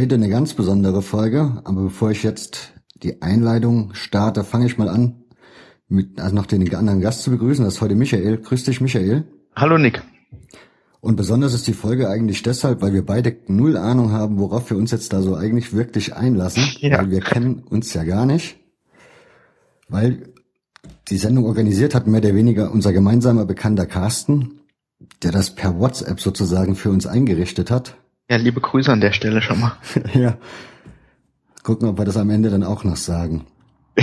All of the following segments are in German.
Hörfehler Folge 8. Heute eine ganz besondere Folge, aber bevor ich jetzt die Einleitung starte, fange ich mal an, mit, also noch den anderen Gast zu begrüßen. Das ist heute Michael. Grüß dich, Michael. Hallo, Nick. Und besonders ist die Folge eigentlich deshalb, weil wir beide null Ahnung haben, worauf wir uns jetzt da so eigentlich wirklich einlassen, ja. weil wir kennen uns ja gar nicht. Weil die Sendung organisiert hat mehr oder weniger unser gemeinsamer Bekannter Carsten, der das per WhatsApp sozusagen für uns eingerichtet hat. Ja, liebe Grüße an der Stelle schon mal. ja. Gucken, ob wir das am Ende dann auch noch sagen.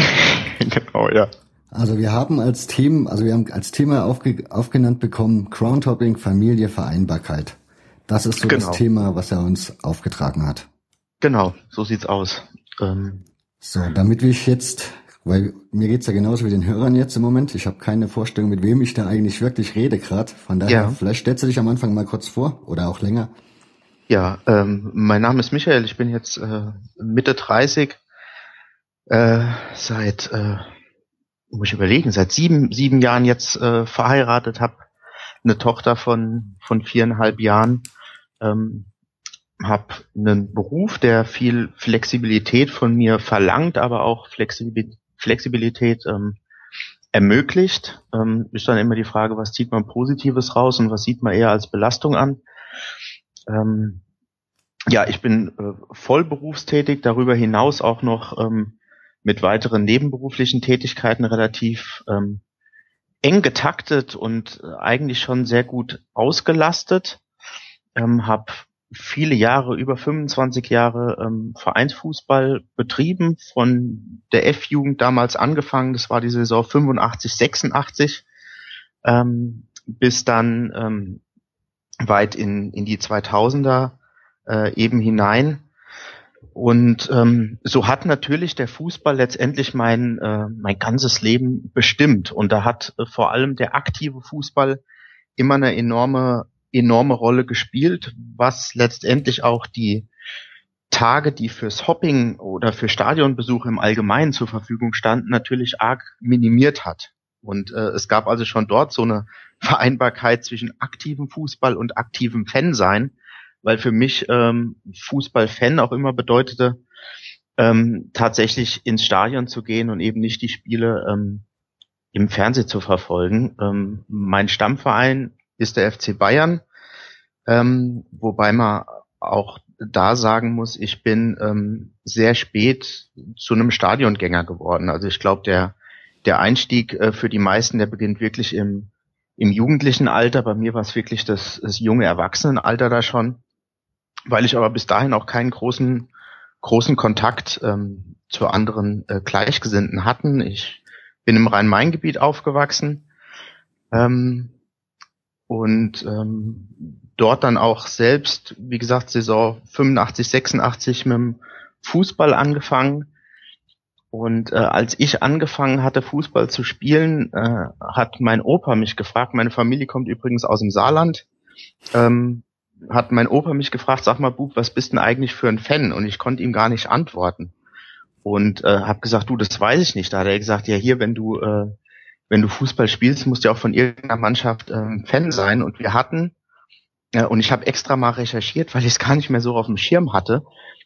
genau, ja. Also wir haben als Thema, also wir haben als Thema aufge, aufgenannt bekommen Crowntopping, Familie, Vereinbarkeit. Das ist so genau. das Thema, was er uns aufgetragen hat. Genau, so sieht's aus. Ähm. So, damit wir jetzt weil mir geht's ja genauso wie den Hörern jetzt im Moment. Ich habe keine Vorstellung, mit wem ich da eigentlich wirklich rede gerade. Von daher, ja. vielleicht stellst du dich am Anfang mal kurz vor oder auch länger. Ja, ähm, mein Name ist Michael. Ich bin jetzt äh, Mitte 30. Äh, seit, äh, muss ich überlegen, seit sieben, sieben Jahren jetzt äh, verheiratet, habe eine Tochter von, von viereinhalb Jahren. Ähm, habe einen Beruf, der viel Flexibilität von mir verlangt, aber auch Flexibilität Flexibilität ähm, ermöglicht. Ähm, ist dann immer die Frage, was zieht man Positives raus und was sieht man eher als Belastung an. Ähm, ja, ich bin äh, voll berufstätig, darüber hinaus auch noch ähm, mit weiteren nebenberuflichen Tätigkeiten relativ ähm, eng getaktet und äh, eigentlich schon sehr gut ausgelastet. Ähm, habe viele Jahre, über 25 Jahre ähm, Vereinsfußball betrieben, von der F-Jugend damals angefangen, das war die Saison 85, 86, ähm, bis dann ähm, weit in, in die 2000er äh, eben hinein. Und ähm, so hat natürlich der Fußball letztendlich mein, äh, mein ganzes Leben bestimmt. Und da hat äh, vor allem der aktive Fußball immer eine enorme enorme Rolle gespielt, was letztendlich auch die Tage, die fürs Hopping oder für Stadionbesuch im Allgemeinen zur Verfügung standen, natürlich arg minimiert hat. Und äh, es gab also schon dort so eine Vereinbarkeit zwischen aktivem Fußball und aktivem Fansein, weil für mich ähm, Fußballfan auch immer bedeutete, ähm, tatsächlich ins Stadion zu gehen und eben nicht die Spiele ähm, im Fernsehen zu verfolgen. Ähm, mein Stammverein ist der FC Bayern, ähm, wobei man auch da sagen muss, ich bin ähm, sehr spät zu einem Stadiongänger geworden. Also ich glaube, der, der Einstieg äh, für die meisten, der beginnt wirklich im, im jugendlichen Alter. Bei mir war es wirklich das, das junge Erwachsenenalter da schon, weil ich aber bis dahin auch keinen großen, großen Kontakt ähm, zu anderen äh, Gleichgesinnten hatten. Ich bin im Rhein-Main-Gebiet aufgewachsen. Ähm, und ähm, dort dann auch selbst, wie gesagt, Saison 85, 86 mit dem Fußball angefangen. Und äh, als ich angefangen hatte, Fußball zu spielen, äh, hat mein Opa mich gefragt, meine Familie kommt übrigens aus dem Saarland, ähm, hat mein Opa mich gefragt, sag mal, Bub, was bist denn eigentlich für ein Fan? Und ich konnte ihm gar nicht antworten. Und äh, habe gesagt, du, das weiß ich nicht. Da hat er gesagt, ja hier, wenn du äh, wenn du Fußball spielst, musst du ja auch von irgendeiner Mannschaft ähm, Fan sein. Und wir hatten, äh, und ich habe extra mal recherchiert, weil ich es gar nicht mehr so auf dem Schirm hatte.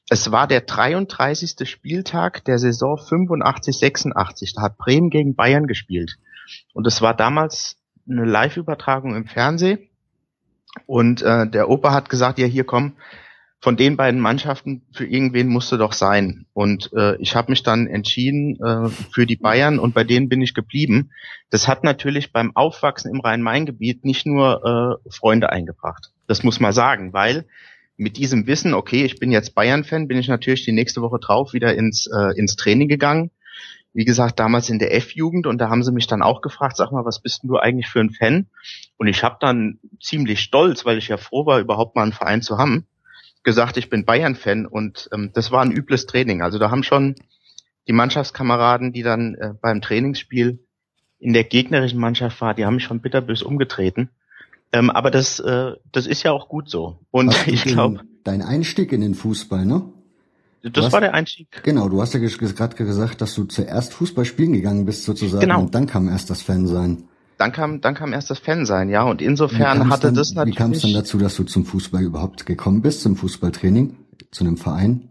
Es war der 33. Spieltag der Saison 85, 86. Da hat Bremen gegen Bayern gespielt. Und es war damals eine Live-Übertragung im Fernsehen. Und äh, der Opa hat gesagt, ja hier komm, von den beiden Mannschaften für irgendwen musste doch sein. Und äh, ich habe mich dann entschieden äh, für die Bayern und bei denen bin ich geblieben. Das hat natürlich beim Aufwachsen im Rhein-Main-Gebiet nicht nur äh, Freunde eingebracht. Das muss man sagen, weil mit diesem Wissen, okay, ich bin jetzt Bayern-Fan, bin ich natürlich die nächste Woche drauf wieder ins, äh, ins Training gegangen. Wie gesagt, damals in der F-Jugend und da haben sie mich dann auch gefragt, sag mal, was bist denn du eigentlich für ein Fan? Und ich habe dann ziemlich stolz, weil ich ja froh war, überhaupt mal einen Verein zu haben, gesagt, ich bin Bayern-Fan und ähm, das war ein übles Training. Also da haben schon die Mannschaftskameraden, die dann äh, beim Trainingsspiel in der gegnerischen Mannschaft waren, die haben mich schon bitterbös umgetreten. Ähm, aber das, äh, das ist ja auch gut so. Und ich glaube. Dein Einstieg in den Fußball, ne? Das hast, war der Einstieg. Genau, du hast ja gerade gesagt, dass du zuerst Fußball spielen gegangen bist sozusagen genau. und dann kam erst das Fansein. dann kam, dann kam erst das Fansein, ja. Und insofern hatte dann, das natürlich. Wie kam es dann dazu, dass du zum Fußball überhaupt gekommen bist, zum Fußballtraining, zu einem Verein?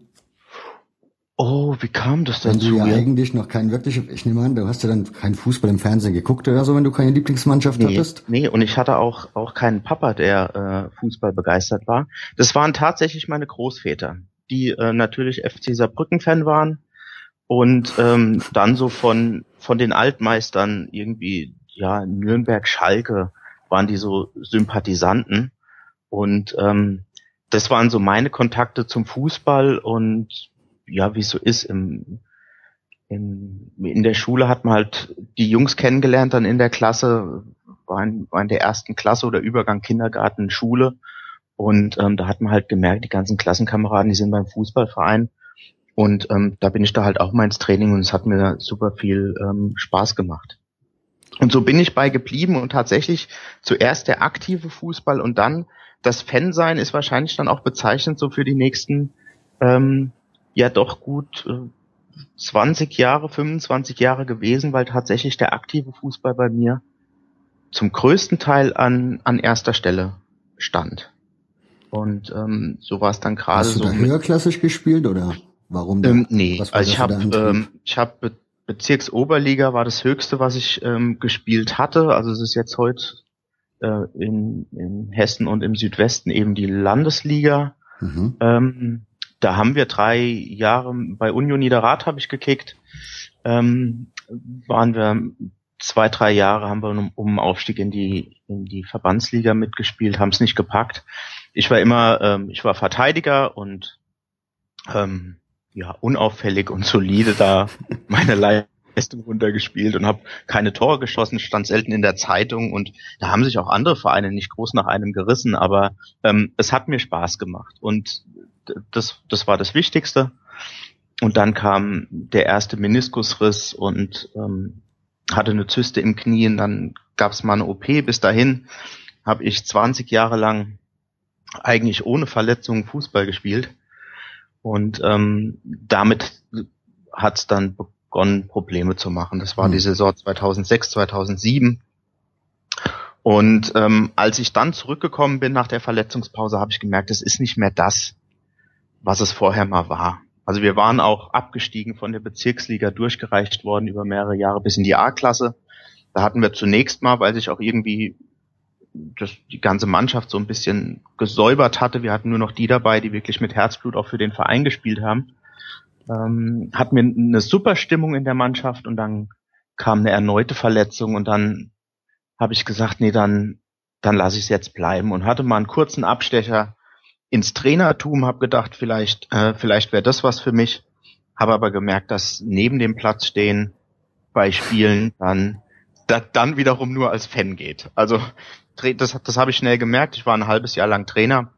Oh, wie kam das dazu? Wenn du ja, eigentlich noch kein wirklich, ich nehme an, du hast ja dann keinen Fußball im Fernsehen geguckt oder so, wenn du keine Lieblingsmannschaft nee, hattest? Nee, und ich hatte auch, auch keinen Papa, der äh, Fußball begeistert war. Das waren tatsächlich meine Großväter, die äh, natürlich FC Saarbrücken-Fan waren und ähm, dann so von, von den Altmeistern irgendwie, ja, Nürnberg, Schalke waren die so Sympathisanten und ähm, das waren so meine Kontakte zum Fußball und ja, wie es so ist, im, im, in der Schule hat man halt die Jungs kennengelernt, dann in der Klasse, war in, war in der ersten Klasse oder Übergang Kindergarten, Schule. Und ähm, da hat man halt gemerkt, die ganzen Klassenkameraden, die sind beim Fußballverein. Und ähm, da bin ich da halt auch mal ins Training und es hat mir super viel ähm, Spaß gemacht. Und so bin ich bei geblieben und tatsächlich zuerst der aktive Fußball und dann das Fansein ist wahrscheinlich dann auch bezeichnend so für die nächsten ähm, ja doch gut äh, 20 Jahre, 25 Jahre gewesen, weil tatsächlich der aktive Fußball bei mir zum größten Teil an, an erster Stelle stand. Und ähm, so war es dann gerade so. Hast du da höherklassig gespielt oder warum? Ähm, nee, also ich habe ähm, ich habe Be Bezirksoberliga war das höchste, was ich ähm, gespielt hatte. Also es ist jetzt heute äh, in, in Hessen und im Südwesten eben die Landesliga. Mhm. Ähm, da haben wir drei Jahre bei Union Niederrad habe ich gekickt. Ähm, waren wir zwei, drei Jahre haben wir um, um Aufstieg in die in die Verbandsliga mitgespielt, haben es nicht gepackt. Ich war immer, ähm, ich war Verteidiger und ähm, ja unauffällig und solide da meine Leistung runtergespielt und habe keine Tore geschossen, stand selten in der Zeitung und da haben sich auch andere Vereine nicht groß nach einem gerissen, aber ähm, es hat mir Spaß gemacht und das, das war das Wichtigste. Und dann kam der erste Meniskusriss und ähm, hatte eine Zyste im Knie und dann gab es mal eine OP. Bis dahin habe ich 20 Jahre lang eigentlich ohne Verletzungen Fußball gespielt. Und ähm, damit hat es dann begonnen, Probleme zu machen. Das war mhm. die Saison 2006, 2007. Und ähm, als ich dann zurückgekommen bin nach der Verletzungspause, habe ich gemerkt, es ist nicht mehr das, was es vorher mal war. Also wir waren auch abgestiegen von der Bezirksliga, durchgereicht worden über mehrere Jahre bis in die A-Klasse. Da hatten wir zunächst mal, weil sich auch irgendwie das, die ganze Mannschaft so ein bisschen gesäubert hatte. Wir hatten nur noch die dabei, die wirklich mit Herzblut auch für den Verein gespielt haben. Ähm, hatten wir eine super Stimmung in der Mannschaft und dann kam eine erneute Verletzung und dann habe ich gesagt, nee, dann, dann lasse ich es jetzt bleiben und hatte mal einen kurzen Abstecher ins Trainertum, habe gedacht, vielleicht, äh, vielleicht wäre das was für mich, habe aber gemerkt, dass neben dem Platz stehen bei Spielen dann das dann wiederum nur als Fan geht. Also das, das habe ich schnell gemerkt. Ich war ein halbes Jahr lang Trainer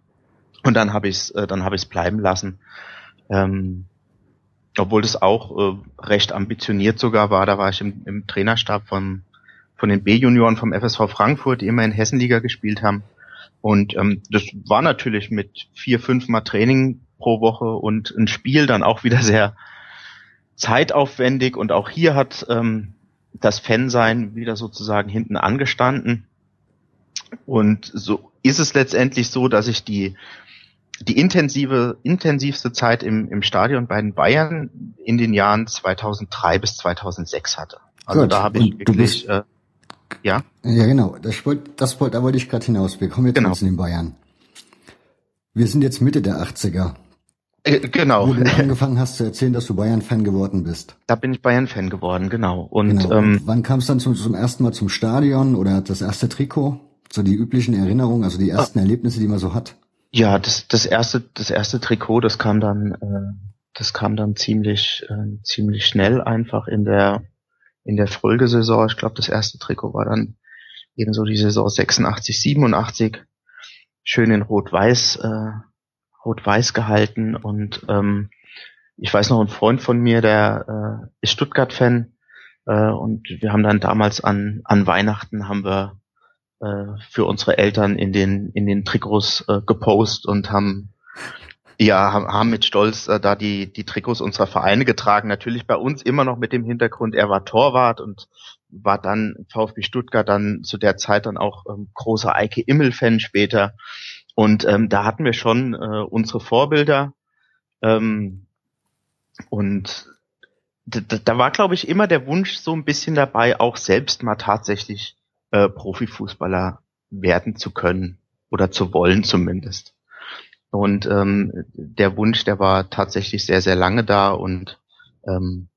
und dann habe ich es äh, dann habe ich bleiben lassen. Ähm, obwohl das auch äh, recht ambitioniert sogar war. Da war ich im, im Trainerstab von von den B-Junioren vom FSV Frankfurt, die immer in Hessenliga gespielt haben. Und ähm, das war natürlich mit vier, fünf Mal Training pro Woche und ein Spiel dann auch wieder sehr zeitaufwendig. Und auch hier hat ähm, das Fansein wieder sozusagen hinten angestanden. Und so ist es letztendlich so, dass ich die die intensive, intensivste Zeit im, im Stadion bei den Bayern in den Jahren 2003 bis 2006 hatte. Also Gut. da habe ich wirklich, äh, ja? Ja, genau. Das wollte, das wollte, da wollte ich gerade hinaus. Wir kommen jetzt genau. in den Bayern. Wir sind jetzt Mitte der 80er. Äh, genau. Wo du angefangen hast zu erzählen, dass du Bayern-Fan geworden bist. Da bin ich Bayern-Fan geworden, genau. Und, genau. Ähm, wann kam es dann zum, zum ersten Mal zum Stadion oder das erste Trikot? So die üblichen Erinnerungen, also die ersten ah, Erlebnisse, die man so hat? Ja, das, das erste, das erste Trikot, das kam dann, äh, das kam dann ziemlich, äh, ziemlich schnell einfach in der, in der Folgesaison, ich glaube, das erste Trikot war dann eben so die Saison 86, 87, schön in Rot-Weiß, äh, Rot-Weiß gehalten. Und ähm, ich weiß noch, ein Freund von mir, der äh, ist Stuttgart-Fan äh, und wir haben dann damals an, an Weihnachten haben wir äh, für unsere Eltern in den, in den Trikots äh, gepostet und haben ja, haben mit Stolz äh, da die, die Trikots unserer Vereine getragen. Natürlich bei uns immer noch mit dem Hintergrund, er war Torwart und war dann VfB Stuttgart dann zu der Zeit dann auch ähm, großer Eike Immel-Fan später. Und ähm, da hatten wir schon äh, unsere Vorbilder. Ähm, und da, war, glaube ich, immer der Wunsch so ein bisschen dabei, auch selbst mal tatsächlich äh, Profifußballer werden zu können oder zu wollen zumindest. Und ähm, der Wunsch, der war tatsächlich sehr, sehr lange da und ähm,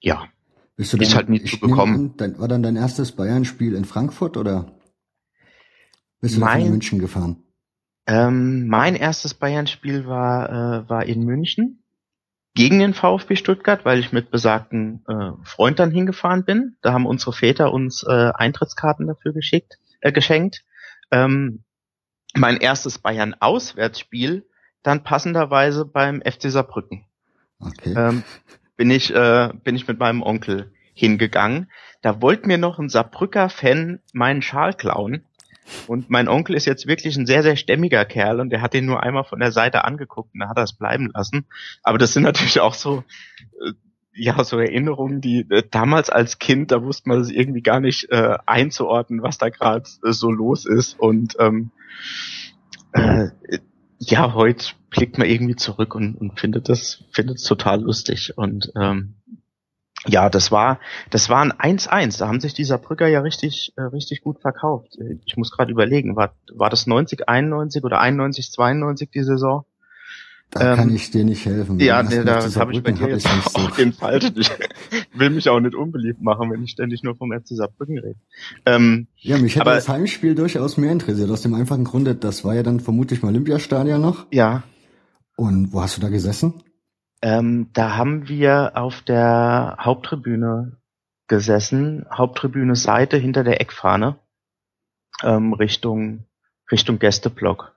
ja, Bist du ist dann, halt nie zu bekommen. war dann dein erstes Bayern-Spiel in Frankfurt oder bist du mein, in München gefahren? Ähm, mein erstes Bayern-Spiel war, äh, war in München gegen den VfB Stuttgart, weil ich mit besagten äh, Freund dann hingefahren bin. Da haben unsere Väter uns äh, Eintrittskarten dafür geschickt, äh, geschenkt. Ähm, mein erstes Bayern-Auswärtsspiel dann passenderweise beim FC Saarbrücken. Okay. Ähm, bin ich äh, bin ich mit meinem Onkel hingegangen. Da wollte mir noch ein Saarbrücker Fan meinen Schal klauen und mein Onkel ist jetzt wirklich ein sehr, sehr stämmiger Kerl und der hat ihn nur einmal von der Seite angeguckt und da hat er es bleiben lassen. Aber das sind natürlich auch so, äh, ja, so Erinnerungen, die äh, damals als Kind, da wusste man es irgendwie gar nicht äh, einzuordnen, was da gerade äh, so los ist. Und ähm, äh, ja, heute blickt man irgendwie zurück und, und findet das, findet es total lustig. Und ähm, ja, das war, das war ein 1-1. Da haben sich dieser Brücker ja richtig, äh, richtig gut verkauft. Ich muss gerade überlegen, war, war das 90, 91 oder 91, 92 die Saison? Da ähm, kann ich dir nicht helfen. Ja, nee, da habe ich bei dir jetzt auch den Falschen. Ich will mich auch nicht unbeliebt machen, wenn ich ständig nur vom FC Saarbrücken rede. Ähm, ja, mich hätte aber, das Heimspiel durchaus mehr interessiert. Aus dem einfachen Grunde, das war ja dann vermutlich mal Olympiastadion noch. Ja. Und wo hast du da gesessen? Ähm, da haben wir auf der Haupttribüne gesessen, Haupttribüne Seite hinter der Eckfahne, ähm, Richtung Richtung Gästeblock.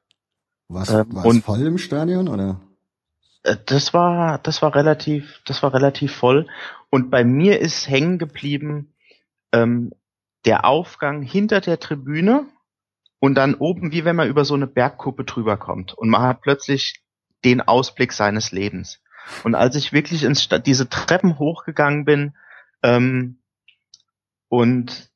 Was ähm, war es voll im Stadion oder? Äh, das war das war relativ das war relativ voll und bei mir ist hängen geblieben ähm, der Aufgang hinter der Tribüne und dann oben wie wenn man über so eine Bergkuppe drüber kommt und man hat plötzlich den Ausblick seines Lebens. Und als ich wirklich ins Sta diese Treppen hochgegangen bin ähm, und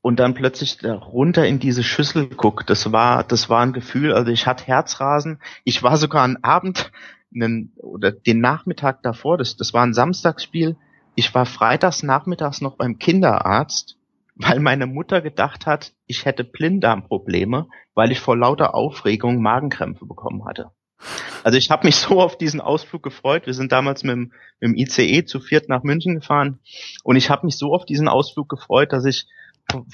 und dann plötzlich runter in diese Schüssel guck, das war das war ein Gefühl. Also ich hatte Herzrasen. Ich war sogar einen Abend einen, oder den Nachmittag davor. Das das war ein Samstagsspiel. Ich war freitags nachmittags noch beim Kinderarzt, weil meine Mutter gedacht hat, ich hätte Blinddarmprobleme, weil ich vor lauter Aufregung Magenkrämpfe bekommen hatte. Also ich habe mich so auf diesen Ausflug gefreut. Wir sind damals mit dem, mit dem ICE zu viert nach München gefahren und ich habe mich so auf diesen Ausflug gefreut, dass ich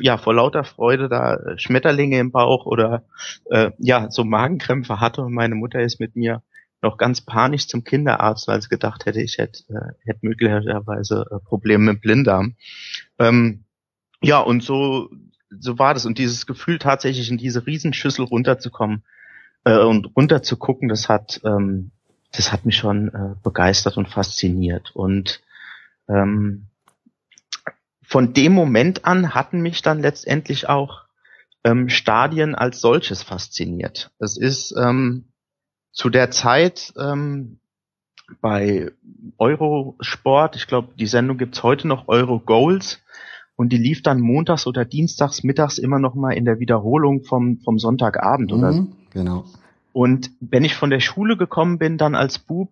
ja vor lauter Freude da äh, Schmetterlinge im Bauch oder äh, ja so Magenkrämpfe hatte und meine Mutter ist mit mir noch ganz panisch zum Kinderarzt, weil sie gedacht hätte, ich hätte, äh, hätte möglicherweise äh, Probleme mit Blinddarm. Ähm, ja, und so, so war das. Und dieses Gefühl, tatsächlich in diese Riesenschüssel runterzukommen, äh, und runter zu gucken, das hat, ähm, das hat mich schon äh, begeistert und fasziniert. Und ähm, von dem Moment an hatten mich dann letztendlich auch ähm, Stadien als solches fasziniert. Es ist ähm, zu der Zeit ähm, bei Eurosport, ich glaube, die Sendung gibt's heute noch, Euro Goals, und die lief dann montags oder dienstags mittags immer noch mal in der Wiederholung vom, vom Sonntagabend mhm, oder Genau. Und wenn ich von der Schule gekommen bin, dann als Bub,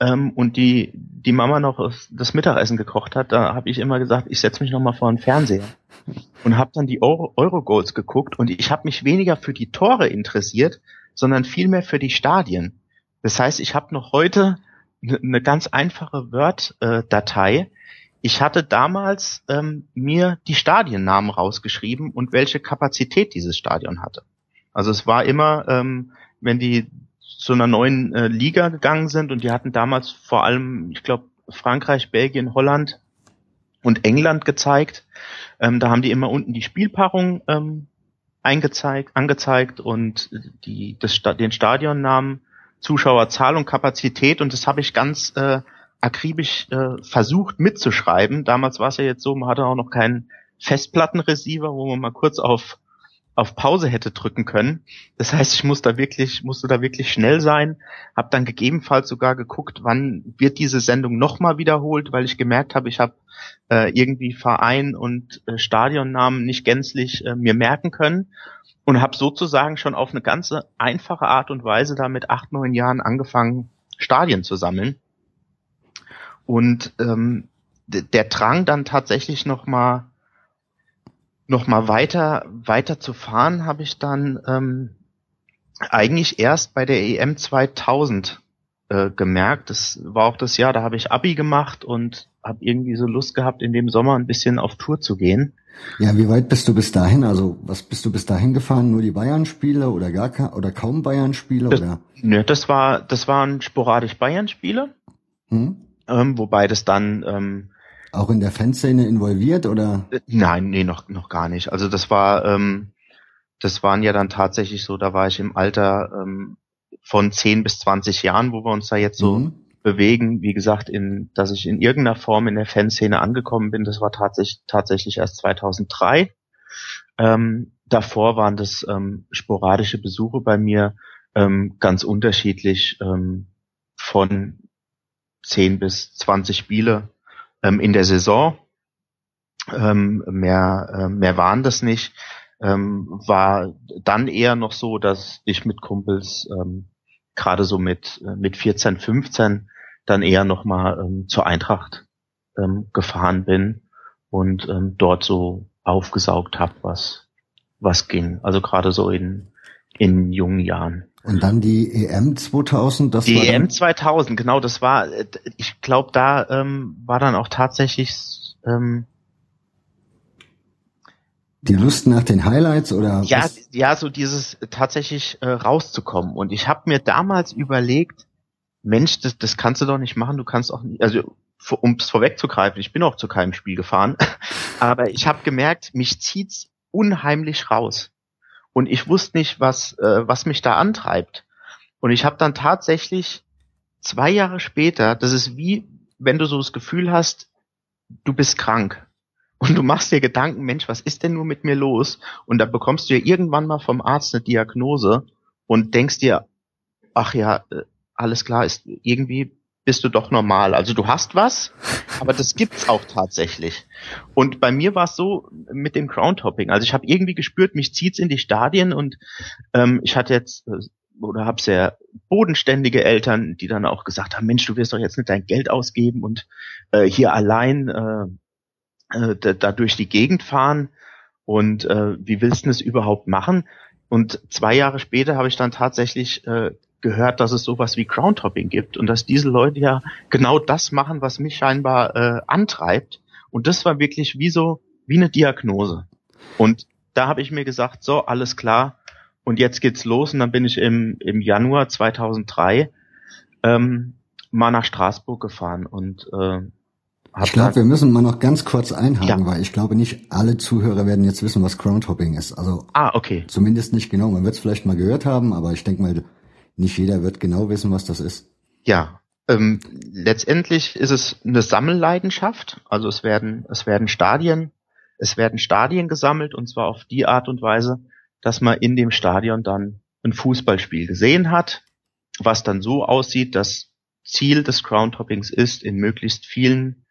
ähm, und die, die Mama noch das Mittagessen gekocht hat, da habe ich immer gesagt, ich setze mich noch mal vor den Fernseher und habe dann die Euro Eurogoals geguckt und ich habe mich weniger für die Tore interessiert, sondern vielmehr für die Stadien. Das heißt, ich habe noch heute eine ne ganz einfache Word-Datei. Ich hatte damals ähm, mir die Stadiennamen rausgeschrieben und welche Kapazität dieses Stadion hatte. Also es war immer, ähm, wenn die zu einer neuen äh, Liga gegangen sind und die hatten damals vor allem, ich glaube, Frankreich, Belgien, Holland und England gezeigt. Ähm, da haben die immer unten die Spielpaarung ähm, eingezeigt, angezeigt und die, das, den Stadionnamen, Zuschauerzahl und Kapazität und das habe ich ganz äh, akribisch äh, versucht mitzuschreiben. Damals war es ja jetzt so, man hatte auch noch keinen Festplattenreceiver, wo man mal kurz auf auf Pause hätte drücken können. Das heißt, ich musste da wirklich, musste da wirklich schnell sein. Habe dann gegebenenfalls sogar geguckt, wann wird diese Sendung nochmal wiederholt, weil ich gemerkt habe, ich habe äh, irgendwie Verein und äh, Stadionnamen nicht gänzlich äh, mir merken können und habe sozusagen schon auf eine ganz einfache Art und Weise da mit acht, neun Jahren angefangen, Stadien zu sammeln. Und ähm, der Drang dann tatsächlich nochmal noch mal weiter, weiter zu fahren, habe ich dann ähm, eigentlich erst bei der EM 2000 äh, gemerkt. Das war auch das Jahr, da habe ich Abi gemacht und habe irgendwie so Lust gehabt, in dem Sommer ein bisschen auf Tour zu gehen. Ja, wie weit bist du bis dahin? Also was bist du bis dahin gefahren? Nur die Bayern-Spiele oder gar oder kaum Bayern-Spiele? Oder? Nö, das war das waren sporadisch Bayern-Spiele, hm? ähm, wobei das dann ähm, auch in der Fanszene involviert oder? Äh, nein, nee, noch, noch gar nicht. Also das war, ähm, das waren ja dann tatsächlich so, da war ich im Alter ähm, von 10 bis 20 Jahren, wo wir uns da jetzt so mhm. bewegen. Wie gesagt, in, dass ich in irgendeiner Form in der Fanszene angekommen bin, das war tatsächlich, tatsächlich erst 2003. Ähm, davor waren das ähm, sporadische Besuche bei mir, ähm, ganz unterschiedlich ähm, von 10 bis 20 Spiele ähm, in der Saison. Ähm, mehr, äh, mehr waren das nicht. Ähm, war dann eher noch so, dass ich mit Kumpels ähm, gerade so mit, äh, mit 14, 15 dann eher nochmal ähm, zur Eintracht ähm, gefahren bin und ähm, dort so aufgesaugt habe, was, was ging. Also gerade so in, in jungen Jahren. Und dann die EM 2000, das die war EM 2000, genau, das war, äh, ich glaube, da ähm, war dann auch tatsächlich ähm, die Lust nach den Highlights oder ja, was? ja, so dieses tatsächlich äh, rauszukommen. Und ich habe mir damals überlegt, Mensch, das, das kannst du doch nicht machen. Du kannst auch nicht, also um es vorwegzugreifen, ich bin auch zu keinem Spiel gefahren, aber ich habe gemerkt, mich zieht's unheimlich raus und ich wusste nicht, was, äh, was mich da antreibt. Und ich habe dann tatsächlich zwei Jahre später, das ist wie, wenn du so das Gefühl hast, du bist krank. Und du machst dir Gedanken, Mensch, was ist denn nur mit mir los? Und da bekommst du ja irgendwann mal vom Arzt eine Diagnose und denkst dir, ach ja, äh, alles klar, ist irgendwie bist du doch normal. Also du hast was, aber das gibt's auch tatsächlich. Und bei mir war es so mit dem Groundhopping. Also ich habe irgendwie gespürt, mich zieht's in die Stadien und ähm, ich hatte jetzt äh, oder habe sehr bodenständige Eltern, die dann auch gesagt haben, Mensch, du wirst doch jetzt nicht dein Geld ausgeben und äh, hier allein äh, äh, da, durch die Gegend fahren und äh, wie willst du es überhaupt machen? Und zwei Jahre später habe ich dann tatsächlich äh, gehört, dass es sowas wie Groundhopping gibt und dass diese Leute ja genau das machen, was mich scheinbar äh, antreibt. Und das war wirklich wie so, wie eine Diagnose. Und da habe ich mir gesagt, so, alles klar, und jetzt geht's los. Und dann bin ich im, im Januar 2003 ähm, mal nach Straßburg gefahren und äh, ich glaube, wir müssen mal noch ganz kurz einhaken, ja. weil ich glaube nicht alle Zuhörer werden jetzt wissen, was Groundhopping ist. Also ah, okay. zumindest nicht genau. Man wird es vielleicht mal gehört haben, aber ich denke mal, nicht jeder wird genau wissen, was das ist. Ja, ähm, letztendlich ist es eine Sammelleidenschaft. Also es werden, es werden Stadien, es werden Stadien gesammelt und zwar auf die Art und Weise, dass man in dem Stadion dann ein Fußballspiel gesehen hat, was dann so aussieht, dass Ziel des Groundhoppings ist, in möglichst vielen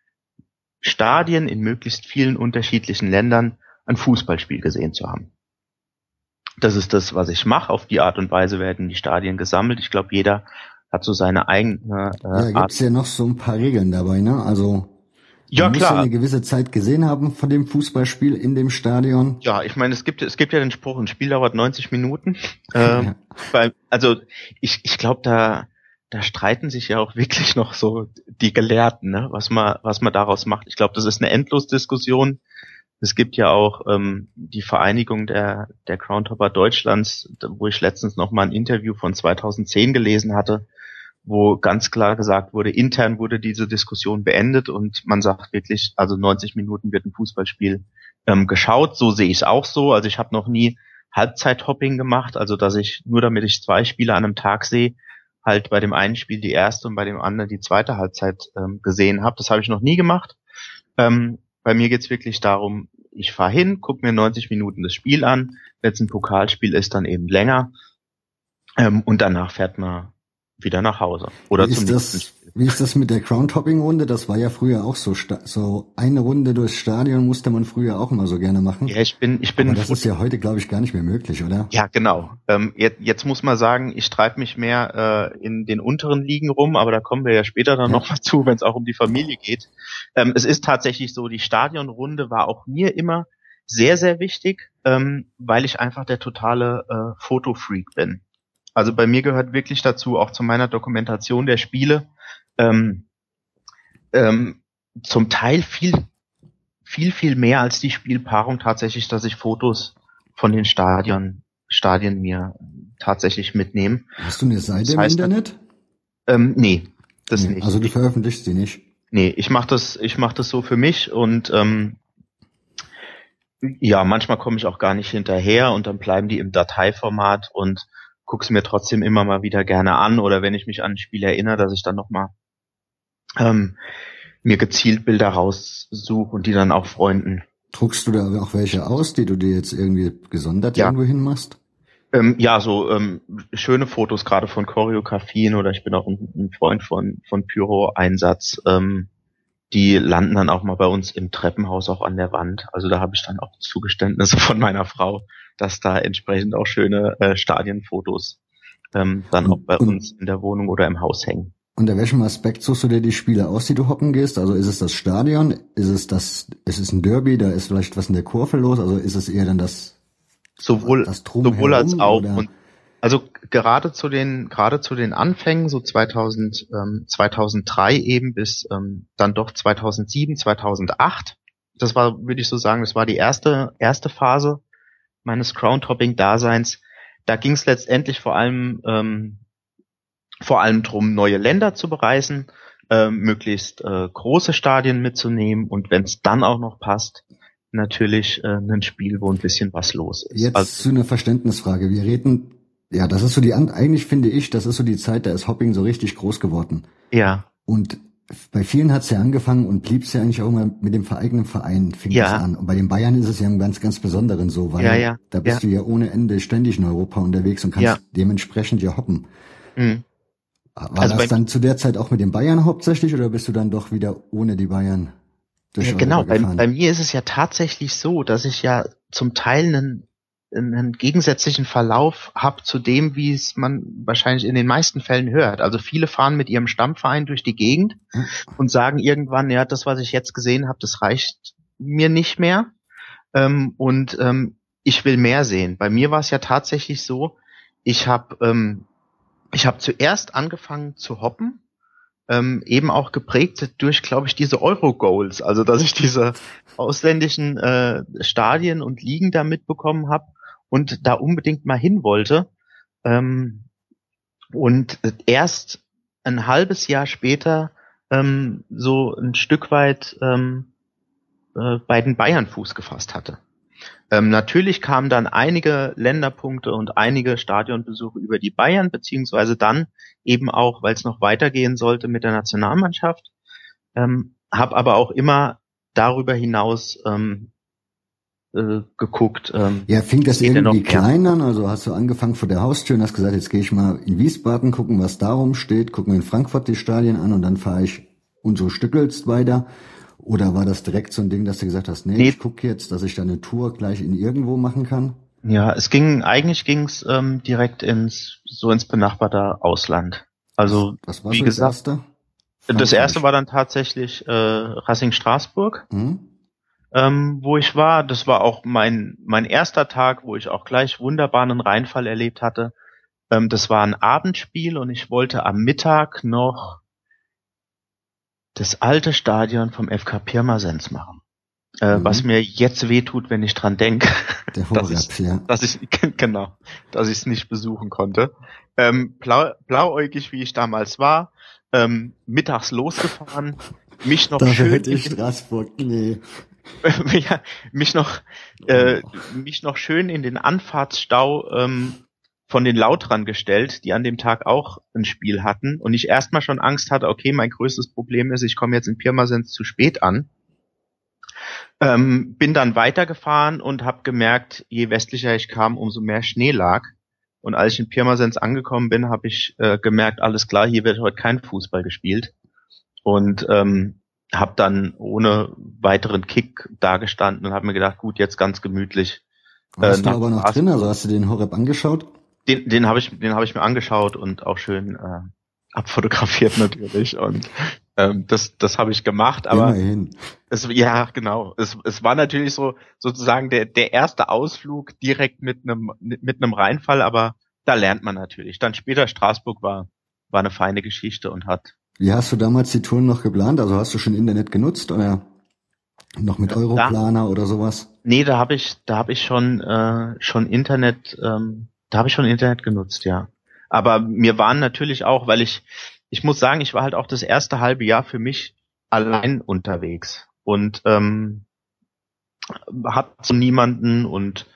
Stadien, in möglichst vielen unterschiedlichen Ländern ein Fußballspiel gesehen zu haben. Das ist das, was ich mache. Auf die Art und Weise werden die Stadien gesammelt. Ich glaube, jeder hat so seine eigene äh, Ja, gibt's ja noch so ein paar Regeln dabei, ne? Also ja, man klar. muss ja eine gewisse Zeit gesehen haben von dem Fußballspiel in dem Stadion. Ja, ich meine, es gibt es gibt ja den Spruch, ein Spiel dauert 90 Minuten. Ähm, ja. weil, also ich, ich glaube, da da streiten sich ja auch wirklich noch so die Gelehrten, ne? was man was man daraus macht. Ich glaube, das ist eine Endlosdiskussion. Es gibt ja auch ähm, die Vereinigung der, der Groundhopper Deutschlands, wo ich letztens noch mal ein Interview von 2010 gelesen hatte, wo ganz klar gesagt wurde, intern wurde diese Diskussion beendet und man sagt wirklich, also 90 Minuten wird ein Fußballspiel ähm, geschaut. So sehe ich es auch so. Also ich habe noch nie Halbzeithopping gemacht, also dass ich nur damit ich zwei Spiele an einem Tag sehe, halt bei dem einen Spiel die erste und bei dem anderen die zweite Halbzeit ähm, gesehen habe. Das habe ich noch nie gemacht. Ähm, bei mir geht's wirklich darum, ich fahre hin, guck mir 90 Minuten das Spiel an, wenn ein Pokalspiel ist, dann eben länger. Ähm, und danach fährt man wieder nach Hause. Oder wie zum nächsten das, Wie ist das mit der Crown-Topping-Runde? Das war ja früher auch so. So eine Runde durchs Stadion musste man früher auch immer so gerne machen. Ja, ich bin, ich bin. Aber das ist ja heute, glaube ich, gar nicht mehr möglich, oder? Ja, genau. Ähm, jetzt, jetzt muss man sagen, ich treibe mich mehr äh, in den unteren Ligen rum, aber da kommen wir ja später dann ja. noch dazu, wenn es auch um die Familie geht. Ähm, es ist tatsächlich so, die Stadionrunde war auch mir immer sehr, sehr wichtig, ähm, weil ich einfach der totale äh, Fotofreak bin. Also bei mir gehört wirklich dazu, auch zu meiner Dokumentation der Spiele, ähm, ähm, zum Teil viel, viel, viel mehr als die Spielpaarung tatsächlich, dass ich Fotos von den Stadion, Stadien mir tatsächlich mitnehme. Hast du eine Seite das heißt, im Internet? Ähm, nee, das nee, nicht. Also du veröffentlichst sie nicht? Nee, ich mache das, ich mach das so für mich und ähm, ja, manchmal komme ich auch gar nicht hinterher und dann bleiben die im Dateiformat und guck's mir trotzdem immer mal wieder gerne an oder wenn ich mich an ein Spiel erinnere, dass ich dann nochmal ähm, mir gezielt Bilder raussuche und die dann auch Freunden. Druckst du da auch welche aus, die du dir jetzt irgendwie gesondert ja. irgendwo hin machst? Ähm, ja, so ähm, schöne Fotos gerade von Choreografien oder ich bin auch ein, ein Freund von, von Pyro-Einsatz. Ähm, die landen dann auch mal bei uns im Treppenhaus auch an der Wand. Also da habe ich dann auch Zugeständnisse von meiner Frau, dass da entsprechend auch schöne äh, Stadienfotos ähm, dann auch bei uns in der Wohnung oder im Haus hängen. Unter welchem Aspekt suchst du dir die Spiele aus, die du hoppen gehst? Also ist es das Stadion? Ist es das, ist es ein Derby? Da ist vielleicht was in der Kurve los? Also ist es eher dann das, sowohl, das sowohl als auch. Und also gerade zu den, gerade zu den Anfängen, so 2000, ähm, 2003 eben bis ähm, dann doch 2007, 2008. Das war, würde ich so sagen, das war die erste, erste Phase meines Crown-Topping-Daseins. Da ging es letztendlich vor allem, ähm, vor allem drum, neue Länder zu bereisen, äh, möglichst äh, große Stadien mitzunehmen und wenn es dann auch noch passt, natürlich äh, ein Spiel, wo ein bisschen was los ist. Jetzt also, zu einer Verständnisfrage. Wir reden, ja, das ist so die, eigentlich finde ich, das ist so die Zeit, da ist Hopping so richtig groß geworden. Ja. Und bei vielen hat es ja angefangen und blieb es ja eigentlich auch immer mit dem eigenen Verein, fing ja. an. Und bei den Bayern ist es ja im ganz, ganz Besonderen so, weil ja, ja. da bist du ja ohne Ende ständig in Europa unterwegs und kannst dementsprechend ja hoppen. Mhm. War also das dann zu der Zeit auch mit den Bayern hauptsächlich oder bist du dann doch wieder ohne die Bayern? Durch ja, genau, bei, bei mir ist es ja tatsächlich so, dass ich ja zum Teil einen einen gegensätzlichen Verlauf habe zu dem, wie es man wahrscheinlich in den meisten Fällen hört. Also viele fahren mit ihrem Stammverein durch die Gegend hm. und sagen irgendwann, ja, das, was ich jetzt gesehen habe, das reicht mir nicht mehr. Ähm, und ähm, ich will mehr sehen. Bei mir war es ja tatsächlich so, ich habe ähm, ich habe zuerst angefangen zu hoppen, ähm, eben auch geprägt durch, glaube ich, diese Euro-Goals, also dass ich diese ausländischen äh, Stadien und Ligen da mitbekommen habe und da unbedingt mal hin wollte. Ähm, und erst ein halbes Jahr später ähm, so ein Stück weit ähm, äh, bei den Bayern Fuß gefasst hatte. Ähm, natürlich kamen dann einige Länderpunkte und einige Stadionbesuche über die Bayern, beziehungsweise dann eben auch, weil es noch weitergehen sollte mit der Nationalmannschaft. Ähm, habe aber auch immer darüber hinaus ähm, äh, geguckt. Ähm, ja, fing das irgendwie klein an? Also hast du angefangen vor der Haustür und hast gesagt, jetzt gehe ich mal in Wiesbaden gucken, was darum steht, gucken in Frankfurt die Stadien an und dann fahre ich und so stückelst weiter. Oder war das direkt so ein Ding, dass du gesagt hast, nee, nee. ich gucke jetzt, dass ich da eine Tour gleich in irgendwo machen kann? Ja, es ging, eigentlich ging es ähm, direkt ins, so ins benachbarte Ausland. Also, was war wie gesagt, das erste? Das erste war dann tatsächlich äh, Racing Straßburg. Mhm ähm, wo ich war. Das war auch mein, mein erster Tag, wo ich auch gleich wunderbaren Reinfall erlebt hatte. Ähm, das war ein Abendspiel und ich wollte am Mittag noch das alte Stadion vom FK Pirmasens machen. Äh, mhm. Was mir jetzt wehtut, wenn ich dran denke, dass, ich, ja. dass ich genau, dass ich es nicht besuchen konnte. Ähm, blau, blauäugig, wie ich damals war, ähm, mittags losgefahren, mich noch da schön hätte ich Straßburg, nee. mich noch äh, mich noch schön in den Anfahrtsstau ähm, von den Lautran gestellt, die an dem Tag auch ein Spiel hatten und ich erstmal schon Angst hatte, okay, mein größtes Problem ist, ich komme jetzt in Pirmasens zu spät an. Ähm, bin dann weitergefahren und habe gemerkt, je westlicher ich kam, umso mehr Schnee lag. Und als ich in Pirmasens angekommen bin, habe ich äh, gemerkt, alles klar, hier wird heute kein Fußball gespielt. Und ähm, habe dann ohne weiteren Kick dagestanden und habe mir gedacht, gut, jetzt ganz gemütlich. Warst äh, du aber noch drin? Also hast du den Horeb angeschaut? Den, den habe ich, den habe ich mir angeschaut und auch schön äh, abfotografiert natürlich und ähm, das, das habe ich gemacht, aber Immerhin. es, ja genau, es, es war natürlich so sozusagen der, der erste Ausflug direkt mit einem mit einem Reinfall, aber da lernt man natürlich. Dann später Straßburg war war eine feine Geschichte und hat. Wie hast du damals die Touren noch geplant? Also hast du schon Internet genutzt oder noch mit Europlaner da, oder sowas? Nee, da habe ich da habe ich schon äh, schon Internet ähm, da habe ich schon Internet genutzt, ja. Aber mir waren natürlich auch, weil ich, ich muss sagen, ich war halt auch das erste halbe Jahr für mich allein unterwegs und ähm, hat so niemanden und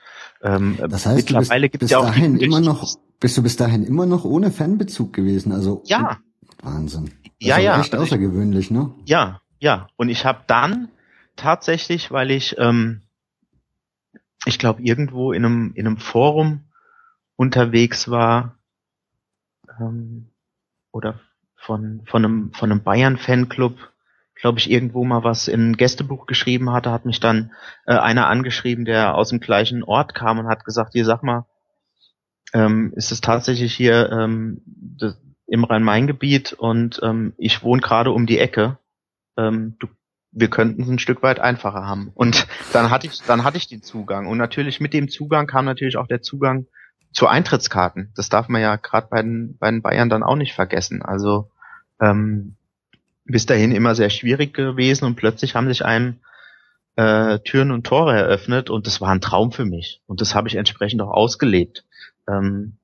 ähm, das heißt, mittlerweile gibt es ja auch dahin immer noch bist du bis dahin immer noch ohne Fanbezug gewesen, also ja Wahnsinn. Das ja, ja, echt also außergewöhnlich, ich, ne? Ja, ja. Und ich habe dann tatsächlich, weil ich, ähm, ich glaube irgendwo in einem in einem Forum unterwegs war, ähm, oder von, von einem, von einem Bayern-Fanclub, glaube ich, irgendwo mal was im Gästebuch geschrieben hatte, hat mich dann äh, einer angeschrieben, der aus dem gleichen Ort kam und hat gesagt, hier sag mal, ähm, ist es tatsächlich hier ähm, das, im Rhein-Main-Gebiet und ähm, ich wohne gerade um die Ecke. Ähm, du, wir könnten es ein Stück weit einfacher haben. Und dann hatte ich, dann hatte ich den Zugang. Und natürlich mit dem Zugang kam natürlich auch der Zugang zu Eintrittskarten. Das darf man ja gerade bei den, bei den Bayern dann auch nicht vergessen. Also ähm, bis dahin immer sehr schwierig gewesen und plötzlich haben sich einem äh, Türen und Tore eröffnet und das war ein Traum für mich und das habe ich entsprechend auch ausgelebt. Ähm,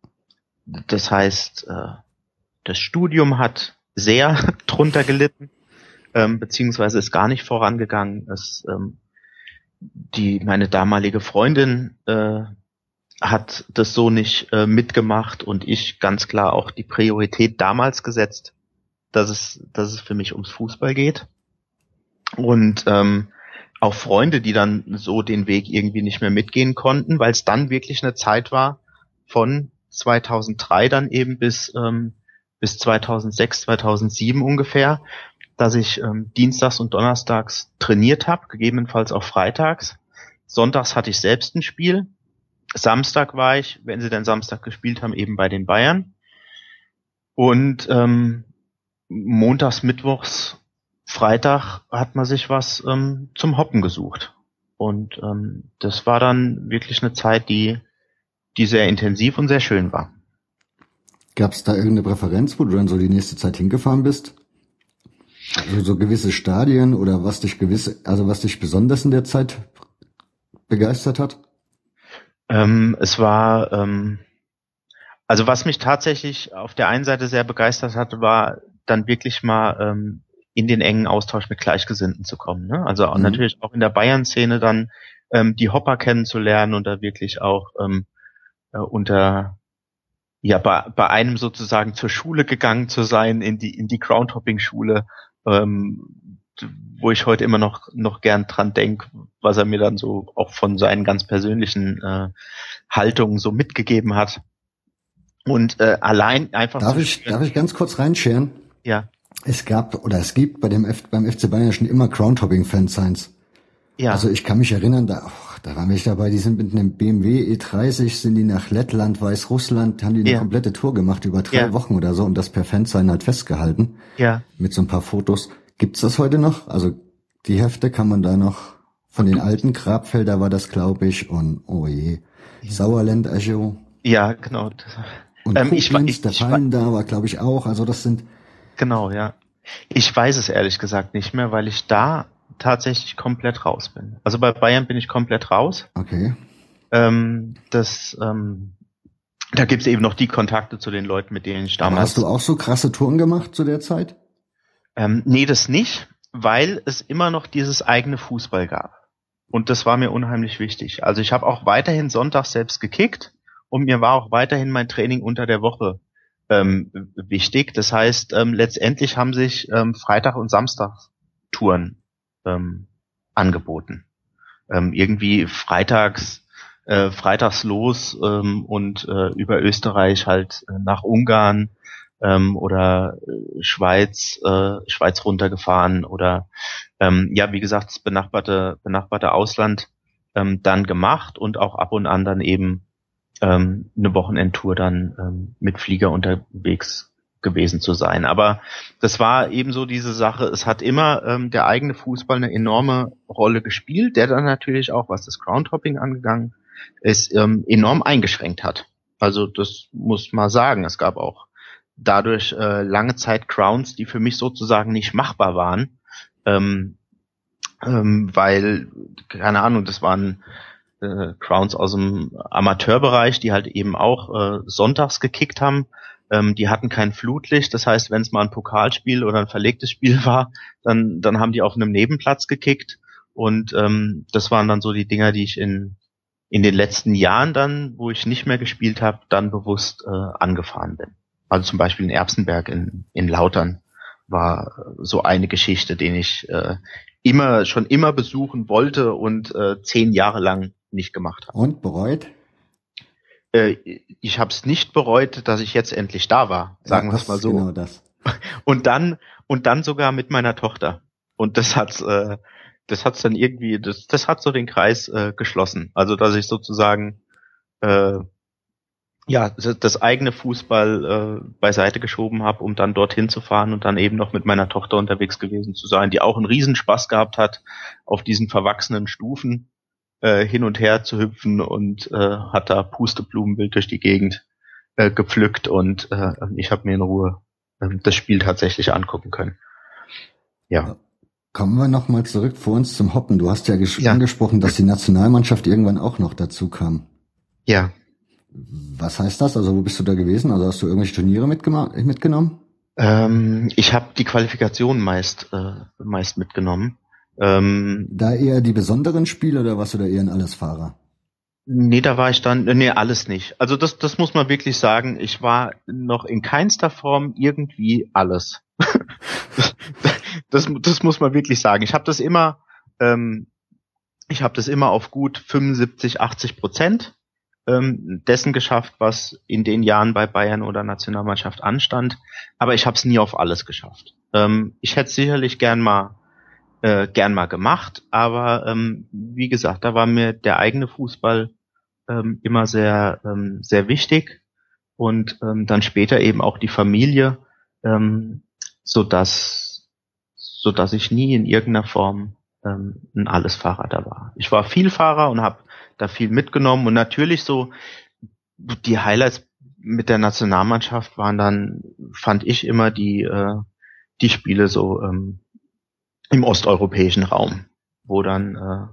das heißt, äh, das Studium hat sehr drunter gelitten, ähm, beziehungsweise ist gar nicht vorangegangen. Es, ähm, die meine damalige Freundin äh, hat das so nicht äh, mitgemacht und ich ganz klar auch die Priorität damals gesetzt, dass es, dass es für mich ums Fußball geht. Und ähm, auch Freunde, die dann so den Weg irgendwie nicht mehr mitgehen konnten, weil es dann wirklich eine Zeit war von 2003 dann eben bis ähm, bis 2006, 2007 ungefähr, dass ich ähm, dienstags und donnerstags trainiert habe, gegebenenfalls auch freitags. Sonntags hatte ich selbst ein Spiel Samstag war ich, wenn sie denn Samstag gespielt haben, eben bei den Bayern. Und ähm, montags, mittwochs, Freitag hat man sich was ähm, zum Hoppen gesucht. Und ähm, das war dann wirklich eine Zeit, die, die sehr intensiv und sehr schön war. Gab es da irgendeine Präferenz, wo du dann so die nächste Zeit hingefahren bist? Also so gewisse Stadien oder was dich gewisse, also was dich besonders in der Zeit begeistert hat? Ähm, es war, ähm, also was mich tatsächlich auf der einen Seite sehr begeistert hatte, war dann wirklich mal ähm, in den engen Austausch mit Gleichgesinnten zu kommen. Ne? Also mhm. natürlich auch in der Bayern-Szene dann ähm, die Hopper kennenzulernen und da wirklich auch ähm, äh, unter ja bei, bei einem sozusagen zur Schule gegangen zu sein in die in die Groundhopping-Schule ähm, wo ich heute immer noch noch gern dran denk, was er mir dann so auch von seinen ganz persönlichen äh, Haltungen so mitgegeben hat. Und äh, allein einfach. Darf ich darf ich ganz kurz reinscheren? Ja. Es gab oder es gibt bei dem F, beim FC Bayern schon immer Groundhopping-Fansigns. Ja. Also ich kann mich erinnern, da, oh, da waren wir dabei, die sind mit einem BMW E30, sind die nach Lettland, Weißrussland, haben die eine ja. komplette Tour gemacht über drei ja. Wochen oder so und das per Fansign halt festgehalten. Ja. Mit so ein paar Fotos. Gibt's das heute noch? Also die Hefte kann man da noch von den alten Grabfelder war das, glaube ich, und oh je, Sauerland Echo. Ja, genau. Und ähm, ich, ich, der Fallen da war, glaube ich, auch. Also das sind. Genau, ja. Ich weiß es ehrlich gesagt nicht mehr, weil ich da tatsächlich komplett raus bin. Also bei Bayern bin ich komplett raus. Okay. Ähm, das, ähm, da gibt's eben noch die Kontakte zu den Leuten, mit denen ich damals. Aber hast du auch so krasse Touren gemacht zu der Zeit? Ähm, nee, das nicht, weil es immer noch dieses eigene Fußball gab. Und das war mir unheimlich wichtig. Also ich habe auch weiterhin Sonntag selbst gekickt und mir war auch weiterhin mein Training unter der Woche ähm, wichtig. Das heißt, ähm, letztendlich haben sich ähm, Freitag und Samstag Touren ähm, angeboten. ähm, irgendwie freitags äh, freitags los ähm, und äh, über Österreich halt äh, nach Ungarn ähm, oder äh, Schweiz, äh, Schweiz runtergefahren oder ähm, ja, wie gesagt, das benachbarte, benachbarte Ausland ähm, dann gemacht und auch ab und an dann eben ähm, eine Wochenendtour dann ähm, mit Flieger unterwegs gewesen zu sein. Aber das war ebenso diese Sache, es hat immer ähm, der eigene Fußball eine enorme Rolle gespielt, der dann natürlich auch, was das Groundhopping angegangen ist, ähm, enorm eingeschränkt hat. Also das muss man sagen. Es gab auch dadurch äh, lange Zeit Crowns, die für mich sozusagen nicht machbar waren, ähm, ähm, weil, keine Ahnung, das waren äh, Crowns aus dem Amateurbereich, die halt eben auch äh, sonntags gekickt haben. Ähm, die hatten kein Flutlicht, das heißt, wenn es mal ein Pokalspiel oder ein verlegtes Spiel war, dann, dann haben die auf einem Nebenplatz gekickt. Und ähm, das waren dann so die Dinger, die ich in, in den letzten Jahren dann, wo ich nicht mehr gespielt habe, dann bewusst äh, angefahren bin. Also zum Beispiel in Erbsenberg in, in Lautern war so eine Geschichte, den ich äh, immer schon immer besuchen wollte und äh, zehn Jahre lang nicht gemacht habe. Und bereut? Äh, ich habe es nicht bereut, dass ich jetzt endlich da war, sagen ja, wir es mal so. Genau das. Und dann und dann sogar mit meiner Tochter. Und das hat äh, das hat's dann irgendwie das das hat so den Kreis äh, geschlossen. Also dass ich sozusagen äh, ja, das eigene Fußball äh, beiseite geschoben habe, um dann dorthin zu fahren und dann eben noch mit meiner Tochter unterwegs gewesen zu sein, die auch einen Riesenspaß gehabt hat, auf diesen verwachsenen Stufen äh, hin und her zu hüpfen und äh, hat da Pusteblumenbild durch die Gegend äh, gepflückt und äh, ich habe mir in Ruhe äh, das Spiel tatsächlich angucken können. Ja. Kommen wir nochmal zurück vor uns zum Hoppen. Du hast ja, ja angesprochen, dass die Nationalmannschaft irgendwann auch noch dazu kam. Ja. Was heißt das? Also wo bist du da gewesen? Also hast du irgendwelche Turniere mitgenommen? Ähm, ich habe die Qualifikation meist äh, meist mitgenommen. Ähm, da eher die besonderen Spiele oder warst du da eher ein Allesfahrer? Nee, da war ich dann, nee, alles nicht. Also das, das muss man wirklich sagen. Ich war noch in keinster Form irgendwie alles. das, das muss man wirklich sagen. Ich habe das immer, ähm, ich habe das immer auf gut 75, 80 Prozent ähm, dessen geschafft, was in den Jahren bei Bayern oder Nationalmannschaft anstand. Aber ich habe es nie auf alles geschafft. Ähm, ich hätte sicherlich gern mal äh, gern mal gemacht, aber ähm, wie gesagt, da war mir der eigene Fußball ähm, immer sehr ähm, sehr wichtig und ähm, dann später eben auch die Familie, ähm, so dass so dass ich nie in irgendeiner Form ähm, ein Allesfahrer da war. Ich war Vielfahrer und habe da viel mitgenommen und natürlich so die Highlights mit der Nationalmannschaft waren dann, fand ich immer die, äh, die Spiele so ähm, im osteuropäischen Raum, wo dann, äh,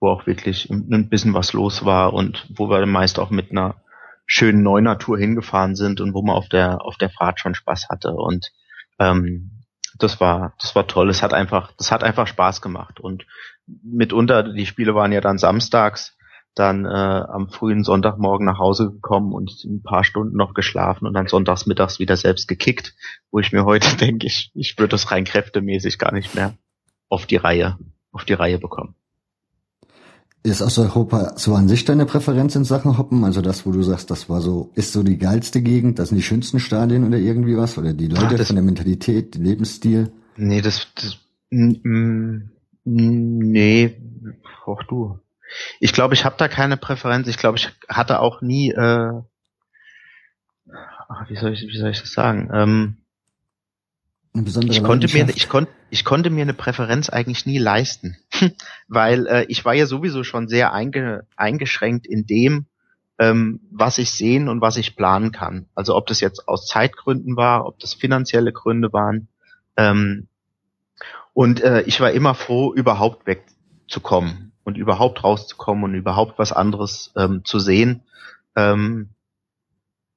wo auch wirklich ein bisschen was los war und wo wir meist auch mit einer schönen Neunatur hingefahren sind und wo man auf der auf der Fahrt schon Spaß hatte und ähm, das war das war toll. Es hat einfach das hat einfach Spaß gemacht und mitunter die Spiele waren ja dann samstags dann äh, am frühen Sonntagmorgen nach Hause gekommen und ein paar Stunden noch geschlafen und dann sonntags mittags wieder selbst gekickt, wo ich mir heute denke, ich, ich würde das rein kräftemäßig gar nicht mehr auf die Reihe, auf die Reihe bekommen. Ist Osteuropa so an sich deine Präferenz in Sachen Hoppen? Also das, wo du sagst, das war so, ist so die geilste Gegend, das sind die schönsten Stadien oder irgendwie was? Oder die Leute Ach, von der Mentalität, Lebensstil? Nee, das, das nee, auch du. Ich glaube, ich habe da keine Präferenz. Ich glaube, ich hatte auch nie, äh, wie soll ich, wie soll ich das sagen? Ähm, ich konnte mir, ich konnte, ich konnte mir eine Präferenz eigentlich nie leisten, weil äh, ich war ja sowieso schon sehr einge, eingeschränkt in dem, ähm, was ich sehen und was ich planen kann. Also ob das jetzt aus Zeitgründen war, ob das finanzielle Gründe waren. Ähm, und äh, ich war immer froh, überhaupt wegzukommen und überhaupt rauszukommen und überhaupt was anderes ähm, zu sehen. Ähm,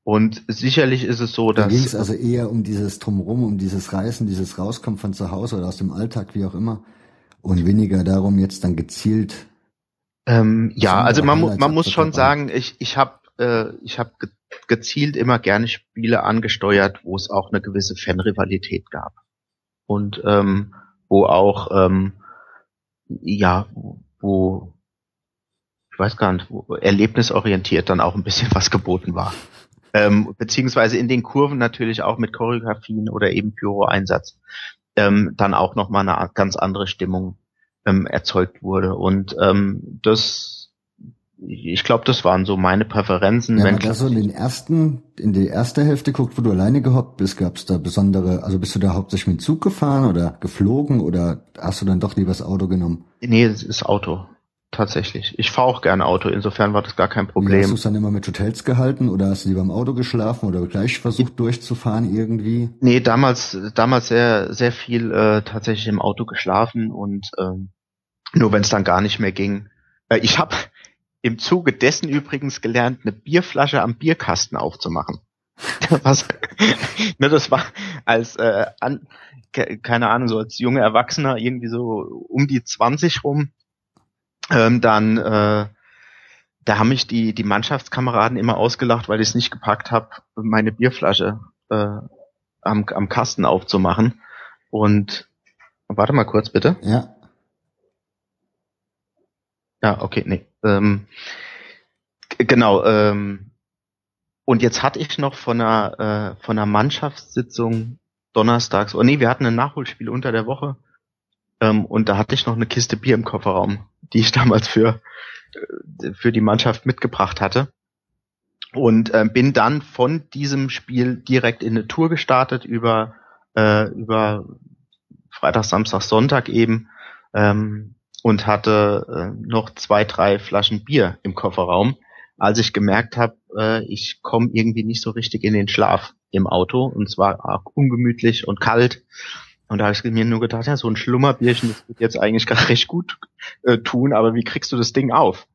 und sicherlich ist es so, dass. Da ging es also eher um dieses Drumherum, um dieses Reißen, dieses Rauskommen von zu Hause oder aus dem Alltag, wie auch immer. Und weniger darum, jetzt dann gezielt. Ähm, ja, also man, man muss schon sagen, ich, ich habe äh, ich hab ge gezielt immer gerne Spiele angesteuert, wo es auch eine gewisse Fanrivalität gab. Und ähm, wo auch, ähm, ja, wo, weiß gar nicht, erlebnisorientiert dann auch ein bisschen was geboten war. Ähm, beziehungsweise in den Kurven natürlich auch mit Choreografien oder eben Pyro-Einsatz ähm, dann auch nochmal eine ganz andere Stimmung ähm, erzeugt wurde. Und ähm, das ich glaube, das waren so meine Präferenzen. Ja, wenn man so in den ersten, in die erste Hälfte guckt, wo du alleine gehockt bist, gab es da besondere, also bist du da hauptsächlich mit dem Zug gefahren oder geflogen oder hast du dann doch lieber das Auto genommen? Nee, das ist Auto. Tatsächlich. Ich fahre auch gerne Auto, insofern war das gar kein Problem. Wie hast du es dann immer mit Hotels gehalten oder hast du lieber im Auto geschlafen oder gleich versucht durchzufahren irgendwie? Nee, damals, damals sehr, sehr viel äh, tatsächlich im Auto geschlafen und ähm, nur wenn es dann gar nicht mehr ging. Äh, ich habe im Zuge dessen übrigens gelernt, eine Bierflasche am Bierkasten aufzumachen. Was, ne, das war als äh, an, keine Ahnung, so als junger Erwachsener irgendwie so um die 20 rum, ähm, dann äh, da haben mich die die Mannschaftskameraden immer ausgelacht, weil ich es nicht gepackt habe, meine Bierflasche äh, am, am Kasten aufzumachen. Und warte mal kurz bitte. Ja. Ja, okay, nee. Ähm, genau. Ähm, und jetzt hatte ich noch von einer äh, von einer Mannschaftssitzung donnerstags. Oh nee, wir hatten ein Nachholspiel unter der Woche. Ähm, und da hatte ich noch eine Kiste Bier im Kofferraum, die ich damals für für die Mannschaft mitgebracht hatte. Und äh, bin dann von diesem Spiel direkt in eine Tour gestartet über äh, über Freitag, Samstag, Sonntag eben. Ähm, und hatte äh, noch zwei, drei Flaschen Bier im Kofferraum, als ich gemerkt habe, äh, ich komme irgendwie nicht so richtig in den Schlaf im Auto und zwar auch ungemütlich und kalt. Und da habe ich mir nur gedacht, ja, so ein Schlummerbierchen, das wird jetzt eigentlich gerade recht gut äh, tun, aber wie kriegst du das Ding auf?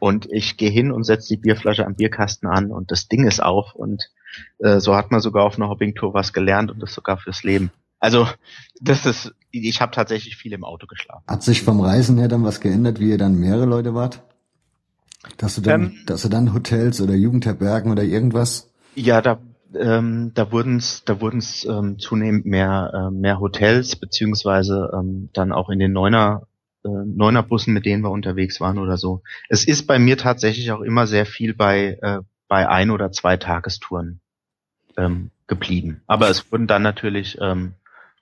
Und ich gehe hin und setze die Bierflasche am Bierkasten an und das Ding ist auf und äh, so hat man sogar auf einer Hoppingtour was gelernt und das sogar fürs Leben. Also das ist, ich habe tatsächlich viel im Auto geschlafen. Hat sich vom Reisen her dann was geändert, wie ihr dann mehrere Leute wart? Dass du dann, ähm, dass du dann Hotels oder Jugendherbergen oder irgendwas? Ja, da ähm, da wurden es da wurden's, ähm, zunehmend mehr äh, mehr Hotels beziehungsweise ähm, dann auch in den Neuner äh, Neuner Bussen, mit denen wir unterwegs waren oder so. Es ist bei mir tatsächlich auch immer sehr viel bei äh, bei ein oder zwei Tagestouren ähm, geblieben. Aber es wurden dann natürlich ähm,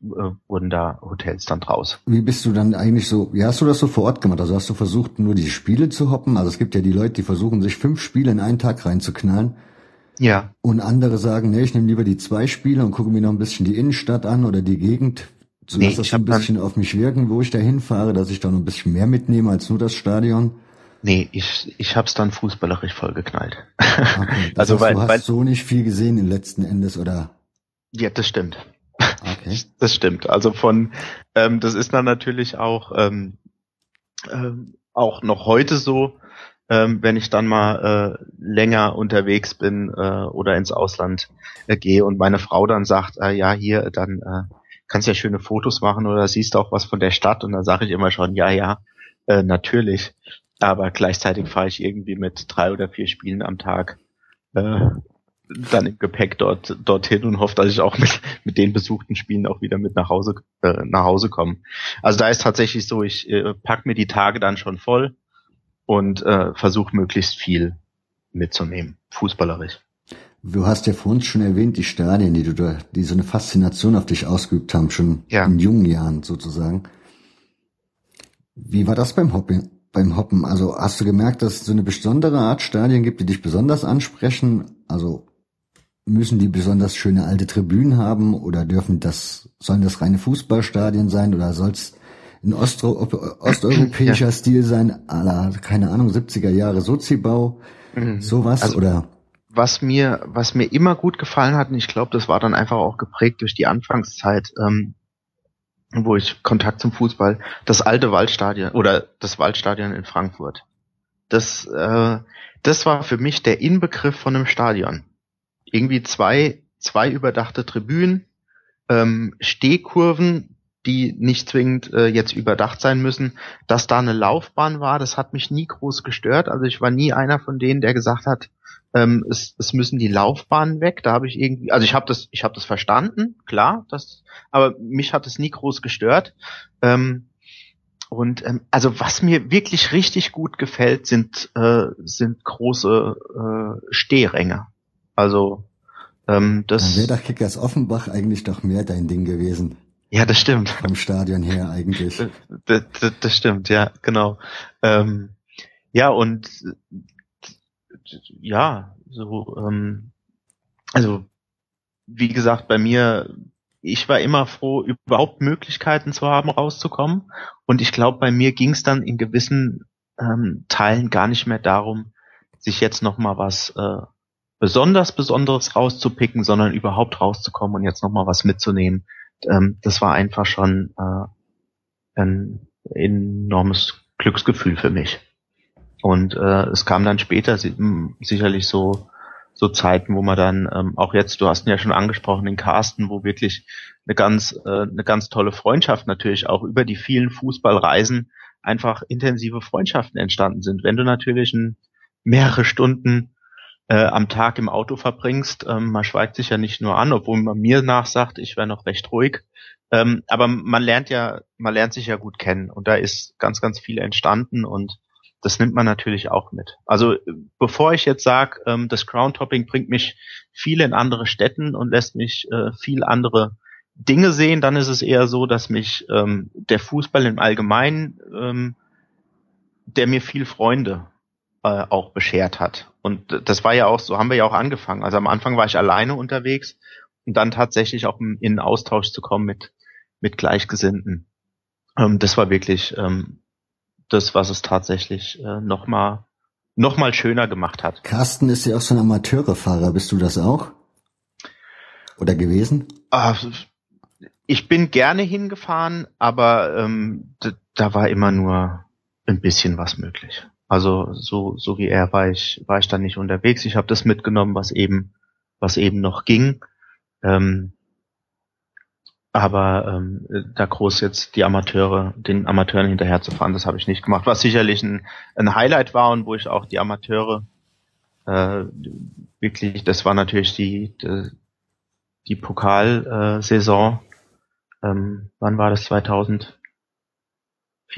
äh, wurden da Hotels dann draus. Wie bist du dann eigentlich so, wie hast du das so vor Ort gemacht? Also hast du versucht, nur die Spiele zu hoppen? Also es gibt ja die Leute, die versuchen, sich fünf Spiele in einen Tag reinzuknallen. Ja. Und andere sagen, nee, ich nehme lieber die zwei Spiele und gucke mir noch ein bisschen die Innenstadt an oder die Gegend. So nee, das ein bisschen auf mich wirken, wo ich da hinfahre, dass ich da noch ein bisschen mehr mitnehme als nur das Stadion. Nee, ich, ich hab's dann fußballerisch vollgeknallt. Okay, also heißt, weil, du hast weil, so nicht viel gesehen im letzten Endes, oder? Ja, das stimmt. Okay. Das stimmt. Also von, ähm, das ist dann natürlich auch, ähm, ähm, auch noch heute so, ähm, wenn ich dann mal äh, länger unterwegs bin äh, oder ins Ausland äh, gehe und meine Frau dann sagt, äh, ja hier, dann äh, kannst ja schöne Fotos machen oder siehst auch was von der Stadt und dann sage ich immer schon, ja, ja, äh, natürlich. Aber gleichzeitig fahre ich irgendwie mit drei oder vier Spielen am Tag äh, dann im Gepäck dort dorthin und hoffe, dass ich auch mit mit den besuchten Spielen auch wieder mit nach Hause äh, nach Hause komme. Also da ist tatsächlich so, ich äh, pack mir die Tage dann schon voll und äh, versuche möglichst viel mitzunehmen, fußballerisch. Du hast ja vorhin schon erwähnt, die Stadien, die du da, die so eine Faszination auf dich ausgeübt haben, schon ja. in jungen Jahren sozusagen. Wie war das beim Hoppen? Beim Hoppen, also hast du gemerkt, dass es so eine besondere Art Stadien gibt, die dich besonders ansprechen? Also müssen die besonders schöne alte Tribünen haben oder dürfen das, sollen das reine Fußballstadien sein oder soll es ein Ostro osteuropäischer ja. Stil sein, la, keine Ahnung, 70er Jahre Sozibau, mhm. sowas also, oder? Was mir, was mir immer gut gefallen hat, und ich glaube, das war dann einfach auch geprägt durch die Anfangszeit, ähm, wo ich Kontakt zum Fußball, das alte Waldstadion oder das Waldstadion in Frankfurt. Das, äh, das war für mich der Inbegriff von einem Stadion irgendwie zwei, zwei überdachte Tribünen, ähm, Stehkurven, die nicht zwingend äh, jetzt überdacht sein müssen. Dass da eine Laufbahn war, das hat mich nie groß gestört. Also ich war nie einer von denen, der gesagt hat, ähm, es, es müssen die Laufbahnen weg. Da habe ich irgendwie, also ich habe das, ich habe das verstanden, klar, das, aber mich hat es nie groß gestört. Ähm, Und ähm, also was mir wirklich richtig gut gefällt, sind äh, sind große äh, Stehränge. Also ähm, das. Dann wäre doch Kickers Offenbach eigentlich doch mehr dein Ding gewesen. Ja, das stimmt. Vom Stadion her eigentlich. Das, das, das stimmt, ja, genau. Ähm, ja, und ja, so, ähm, also wie gesagt, bei mir, ich war immer froh, überhaupt Möglichkeiten zu haben, rauszukommen. Und ich glaube, bei mir ging es dann in gewissen ähm, Teilen gar nicht mehr darum, sich jetzt noch mal was äh, besonders Besonderes rauszupicken, sondern überhaupt rauszukommen und jetzt noch mal was mitzunehmen ähm, das war einfach schon äh, ein enormes Glücksgefühl für mich. Und äh, es kam dann später sicherlich so so Zeiten, wo man dann ähm, auch jetzt, du hast ihn ja schon angesprochen, den Carsten, wo wirklich eine ganz äh, eine ganz tolle Freundschaft natürlich auch über die vielen Fußballreisen einfach intensive Freundschaften entstanden sind. Wenn du natürlich ein, mehrere Stunden äh, am Tag im Auto verbringst. Ähm, man schweigt sich ja nicht nur an, obwohl man mir nachsagt, ich wäre noch recht ruhig. Ähm, aber man lernt ja, man lernt sich ja gut kennen und da ist ganz, ganz viel entstanden und das nimmt man natürlich auch mit. Also bevor ich jetzt sage, ähm, das Crown-Topping bringt mich viel in andere Städten und lässt mich äh, viel andere Dinge sehen, dann ist es eher so, dass mich ähm, der Fußball im Allgemeinen, ähm, der mir viel Freunde äh, auch beschert hat. Und das war ja auch, so haben wir ja auch angefangen. Also am Anfang war ich alleine unterwegs und dann tatsächlich auch in Austausch zu kommen mit, mit Gleichgesinnten. Ähm, das war wirklich ähm, das, was es tatsächlich äh, nochmal noch mal schöner gemacht hat. Carsten ist ja auch so ein Amateurefahrer. Bist du das auch? Oder gewesen? Ah, ich bin gerne hingefahren, aber ähm, da war immer nur ein bisschen was möglich. Also so, so wie er war ich, war ich dann nicht unterwegs. Ich habe das mitgenommen, was eben, was eben noch ging. Ähm, aber ähm, da groß jetzt die Amateure, den Amateuren hinterher zu fahren, das habe ich nicht gemacht. Was sicherlich ein, ein Highlight war und wo ich auch die Amateure äh, wirklich, das war natürlich die, die, die Pokalsaison. Äh, ähm, wann war das? 2004,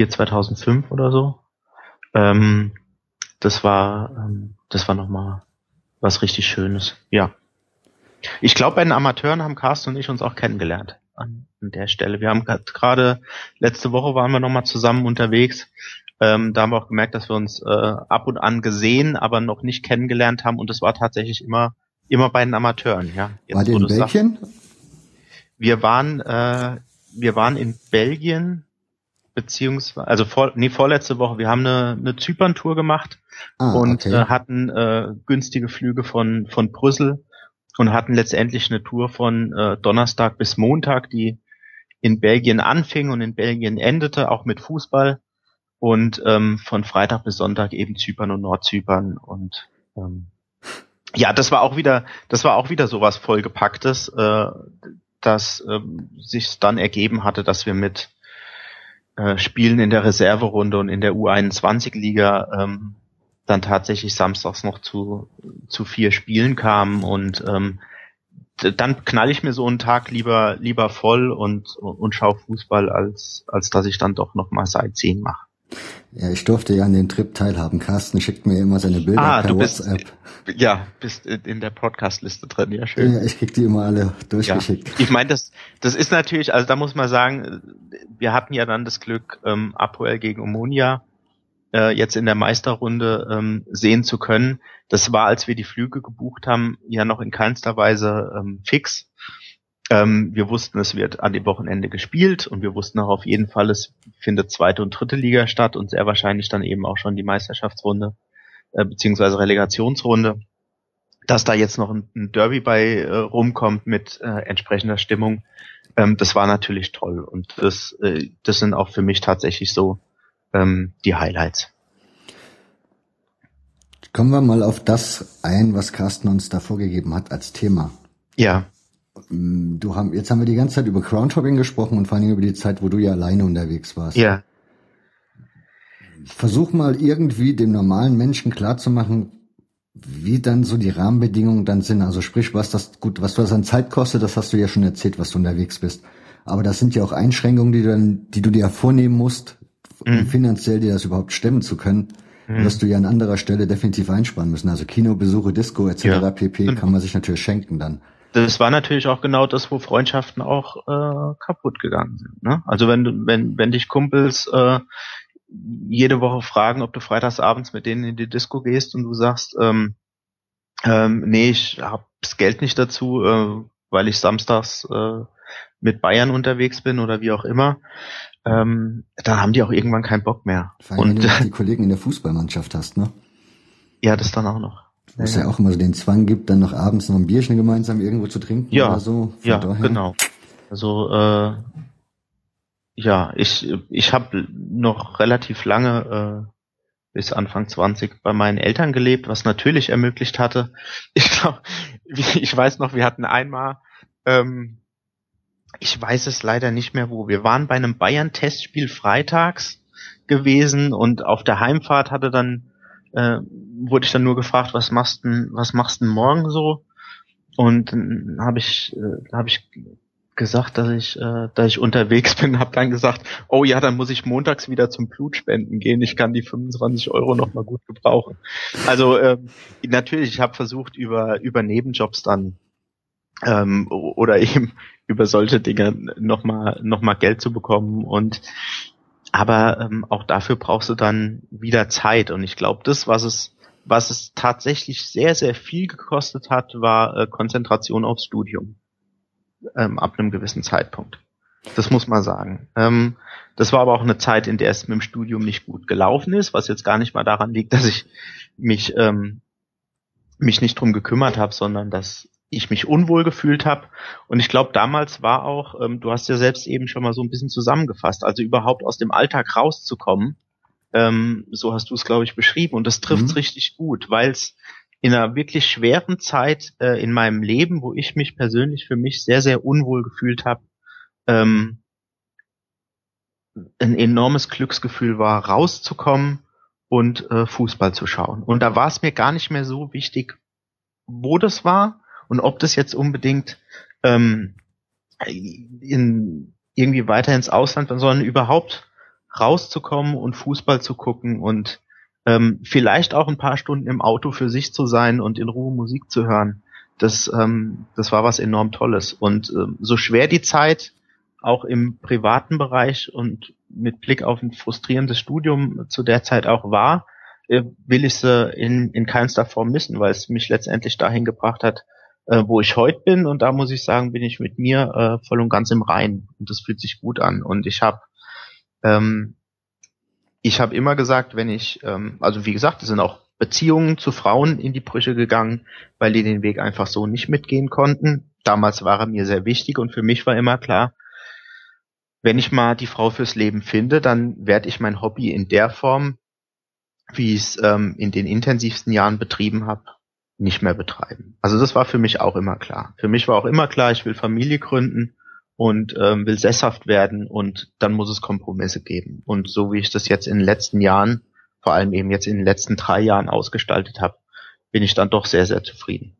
2005 oder so? Ähm, das war, ähm, das war nochmal was richtig Schönes. Ja. Ich glaube, bei den Amateuren haben Carsten und ich uns auch kennengelernt an, der Stelle. Wir haben gerade letzte Woche waren wir nochmal zusammen unterwegs. Ähm, da haben wir auch gemerkt, dass wir uns äh, ab und an gesehen, aber noch nicht kennengelernt haben. Und es war tatsächlich immer immer bei den Amateuren. Ja. Jetzt, war in Belgien? Sagst, wir waren äh, wir waren in Belgien beziehungsweise, also vor, nee, vorletzte Woche, wir haben eine, eine Zypern-Tour gemacht ah, und okay. äh, hatten äh, günstige Flüge von, von Brüssel und hatten letztendlich eine Tour von äh, Donnerstag bis Montag, die in Belgien anfing und in Belgien endete, auch mit Fußball. Und ähm, von Freitag bis Sonntag eben Zypern und Nordzypern. Und ähm, ja, das war auch wieder, das war auch wieder sowas vollgepacktes, äh, dass ähm, sich dann ergeben hatte, dass wir mit äh, Spielen in der Reserverunde und in der U21-Liga ähm, dann tatsächlich samstags noch zu, zu vier Spielen kamen und ähm, dann knall ich mir so einen Tag lieber lieber voll und und schau Fußball als als dass ich dann doch noch mal Sightseeing mache. Ja, ich durfte ja an dem Trip teilhaben. Carsten schickt mir immer seine Bilder ah, per du bist, WhatsApp. Ja, bist in der Podcast-Liste drin, ja schön. Ja, ich krieg die immer alle durchgeschickt. Ja. Ich meine, das, das ist natürlich, also da muss man sagen, wir hatten ja dann das Glück, ähm, Apoel gegen Omonia äh, jetzt in der Meisterrunde ähm, sehen zu können. Das war, als wir die Flüge gebucht haben, ja noch in keinster Weise ähm, fix. Ähm, wir wussten, es wird an dem Wochenende gespielt und wir wussten auch auf jeden Fall, es findet zweite und dritte Liga statt und sehr wahrscheinlich dann eben auch schon die Meisterschaftsrunde äh, beziehungsweise Relegationsrunde. Dass da jetzt noch ein, ein Derby bei äh, rumkommt mit äh, entsprechender Stimmung, ähm, das war natürlich toll und das, äh, das sind auch für mich tatsächlich so ähm, die Highlights. Kommen wir mal auf das ein, was Carsten uns da vorgegeben hat als Thema. Ja. Mm, du haben, jetzt haben wir die ganze Zeit über Crowntopping gesprochen und vor allem über die Zeit, wo du ja alleine unterwegs warst. Ja. Versuch mal irgendwie dem normalen Menschen klarzumachen, wie dann so die Rahmenbedingungen dann sind. Also sprich, was das gut, was das an Zeit kostet, das hast du ja schon erzählt, was du unterwegs bist. Aber das sind ja auch Einschränkungen, die du dann, die du dir vornehmen musst, um finanziell dir das überhaupt stemmen zu können, mhm. wirst du ja an anderer Stelle definitiv einsparen müssen. Also Kinobesuche, Disco etc. Ja. pp. kann man sich natürlich schenken dann. Das war natürlich auch genau das, wo Freundschaften auch äh, kaputt gegangen sind. Ne? Also wenn du, wenn, wenn dich Kumpels äh, jede Woche fragen, ob du freitagsabends mit denen in die Disco gehst und du sagst, ähm, ähm, nee, ich hab's Geld nicht dazu, äh, weil ich samstags äh, mit Bayern unterwegs bin oder wie auch immer, ähm, dann haben die auch irgendwann keinen Bock mehr. Vor allem, und wenn du die Kollegen in der Fußballmannschaft hast, ne? Ja, das dann auch noch. Wo es ja, auch immer so den Zwang gibt, dann noch abends noch ein Bierchen gemeinsam irgendwo zu trinken ja, oder so. ja, daher. genau. Also äh, ja, ich ich habe noch relativ lange äh, bis Anfang 20 bei meinen Eltern gelebt, was natürlich ermöglicht hatte. Ich glaube, ich weiß noch, wir hatten einmal ähm, ich weiß es leider nicht mehr wo. Wir waren bei einem Bayern-Testspiel freitags gewesen und auf der Heimfahrt hatte dann äh, wurde ich dann nur gefragt, was machst denn, was machst denn morgen so? Und dann habe ich äh, habe ich gesagt, dass ich äh, dass ich unterwegs bin, habe dann gesagt, oh ja, dann muss ich montags wieder zum Blutspenden gehen. Ich kann die 25 Euro noch mal gut gebrauchen. Also äh, natürlich, ich habe versucht über über Nebenjobs dann ähm, oder eben über solche Dinge nochmal noch mal Geld zu bekommen und aber ähm, auch dafür brauchst du dann wieder Zeit und ich glaube, das, was es was es tatsächlich sehr sehr viel gekostet hat, war äh, Konzentration aufs Studium ähm, ab einem gewissen Zeitpunkt. Das muss man sagen. Ähm, das war aber auch eine Zeit, in der es mit dem Studium nicht gut gelaufen ist, was jetzt gar nicht mal daran liegt, dass ich mich ähm, mich nicht drum gekümmert habe, sondern dass ich mich unwohl gefühlt habe. Und ich glaube, damals war auch, ähm, du hast ja selbst eben schon mal so ein bisschen zusammengefasst, also überhaupt aus dem Alltag rauszukommen. Ähm, so hast du es, glaube ich, beschrieben. Und das trifft mhm. richtig gut, weil es in einer wirklich schweren Zeit äh, in meinem Leben, wo ich mich persönlich für mich sehr, sehr unwohl gefühlt habe, ähm, ein enormes Glücksgefühl war, rauszukommen und äh, Fußball zu schauen. Und da war es mir gar nicht mehr so wichtig, wo das war, und ob das jetzt unbedingt ähm, in, irgendwie weiter ins Ausland, sondern überhaupt rauszukommen und Fußball zu gucken und ähm, vielleicht auch ein paar Stunden im Auto für sich zu sein und in Ruhe Musik zu hören. Das, ähm, das war was enorm Tolles. Und ähm, so schwer die Zeit auch im privaten Bereich und mit Blick auf ein frustrierendes Studium zu der Zeit auch war, äh, will ich sie in, in keinster Form missen, weil es mich letztendlich dahin gebracht hat, äh, wo ich heute bin. Und da muss ich sagen, bin ich mit mir äh, voll und ganz im Rein. Und das fühlt sich gut an. Und ich habe ähm, ich habe immer gesagt, wenn ich, ähm, also wie gesagt, es sind auch Beziehungen zu Frauen in die Brüche gegangen, weil die den Weg einfach so nicht mitgehen konnten. Damals war er mir sehr wichtig und für mich war immer klar, wenn ich mal die Frau fürs Leben finde, dann werde ich mein Hobby in der Form, wie ich es ähm, in den intensivsten Jahren betrieben habe, nicht mehr betreiben. Also das war für mich auch immer klar. Für mich war auch immer klar, ich will Familie gründen und ähm, will sesshaft werden und dann muss es Kompromisse geben. Und so wie ich das jetzt in den letzten Jahren, vor allem eben jetzt in den letzten drei Jahren ausgestaltet habe, bin ich dann doch sehr, sehr zufrieden.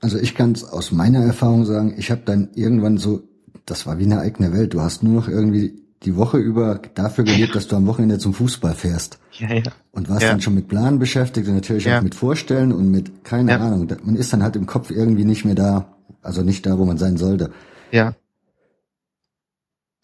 Also ich kann es aus meiner Erfahrung sagen, ich habe dann irgendwann so, das war wie eine eigene Welt. Du hast nur noch irgendwie die Woche über dafür gelebt, dass du am Wochenende zum Fußball fährst. Ja, ja. Und warst ja. dann schon mit Planen beschäftigt und natürlich ja. auch mit Vorstellen und mit, keine ja. Ahnung, man ist dann halt im Kopf irgendwie nicht mehr da, also nicht da, wo man sein sollte. Ja.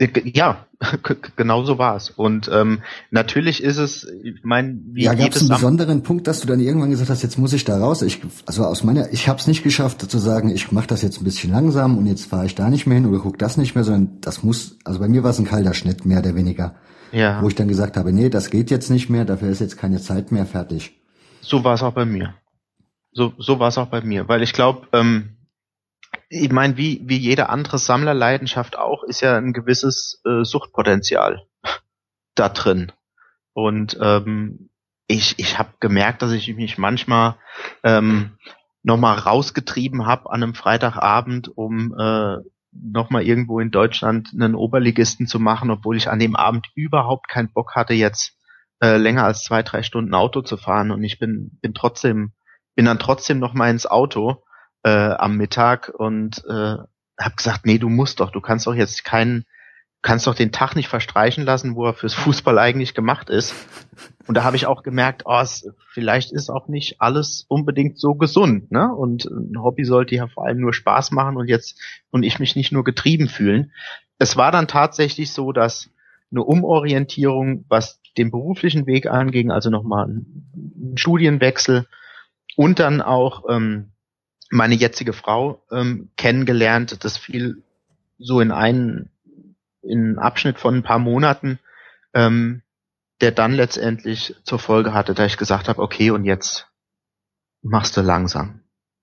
Ja, genau so war es. Und ähm, natürlich ist es, ich meine, wie Ja, gab es einen besonderen Punkt, dass du dann irgendwann gesagt hast, jetzt muss ich da raus. Ich, also aus meiner, ich habe es nicht geschafft zu sagen, ich mache das jetzt ein bisschen langsam und jetzt fahre ich da nicht mehr hin oder guck das nicht mehr, sondern das muss, also bei mir war es ein kalter Schnitt, mehr oder weniger. Ja. Wo ich dann gesagt habe, nee, das geht jetzt nicht mehr, dafür ist jetzt keine Zeit mehr, fertig. So war es auch bei mir. So, so war es auch bei mir, weil ich glaube, ähm, ich meine, wie, wie jede andere Sammlerleidenschaft auch, ist ja ein gewisses äh, Suchtpotenzial da drin. Und ähm, ich, ich habe gemerkt, dass ich mich manchmal ähm, nochmal rausgetrieben habe an einem Freitagabend, um äh, nochmal irgendwo in Deutschland einen Oberligisten zu machen, obwohl ich an dem Abend überhaupt keinen Bock hatte, jetzt äh, länger als zwei, drei Stunden Auto zu fahren. Und ich bin, bin trotzdem, bin dann trotzdem nochmal ins Auto äh, am Mittag und äh, habe gesagt, nee, du musst doch, du kannst doch jetzt keinen kannst doch den Tag nicht verstreichen lassen, wo er fürs Fußball eigentlich gemacht ist. Und da habe ich auch gemerkt, oh, es, vielleicht ist auch nicht alles unbedingt so gesund, ne? Und ein Hobby sollte ja vor allem nur Spaß machen und jetzt und ich mich nicht nur getrieben fühlen. Es war dann tatsächlich so, dass eine Umorientierung, was den beruflichen Weg anging, also nochmal ein Studienwechsel und dann auch ähm, meine jetzige Frau ähm, kennengelernt. Das fiel so in einen, in einen Abschnitt von ein paar Monaten, ähm, der dann letztendlich zur Folge hatte, da ich gesagt habe, okay, und jetzt machst du langsam.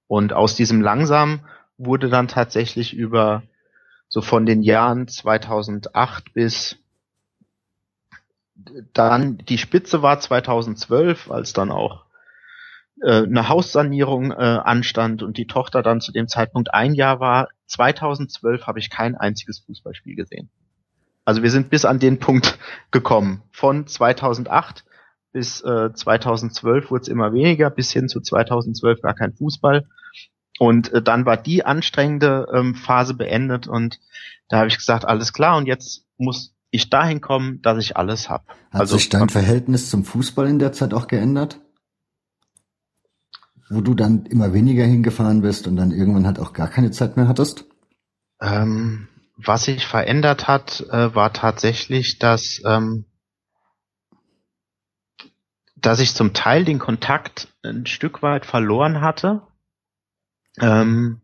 Und aus diesem langsam wurde dann tatsächlich über so von den Jahren 2008 bis dann die Spitze war 2012, als dann auch äh, eine Haussanierung äh, anstand und die Tochter dann zu dem Zeitpunkt ein Jahr war. 2012 habe ich kein einziges Fußballspiel gesehen. Also wir sind bis an den Punkt gekommen. Von 2008 bis äh, 2012 wurde es immer weniger, bis hin zu 2012 gar kein Fußball. Und äh, dann war die anstrengende ähm, Phase beendet und da habe ich gesagt, alles klar, und jetzt muss ich dahin kommen, dass ich alles habe. Hat also, sich dein Verhältnis zum Fußball in der Zeit auch geändert? Wo du dann immer weniger hingefahren bist und dann irgendwann halt auch gar keine Zeit mehr hattest? Ähm, was sich verändert hat, äh, war tatsächlich, dass, ähm, dass ich zum Teil den Kontakt ein Stück weit verloren hatte. Ähm,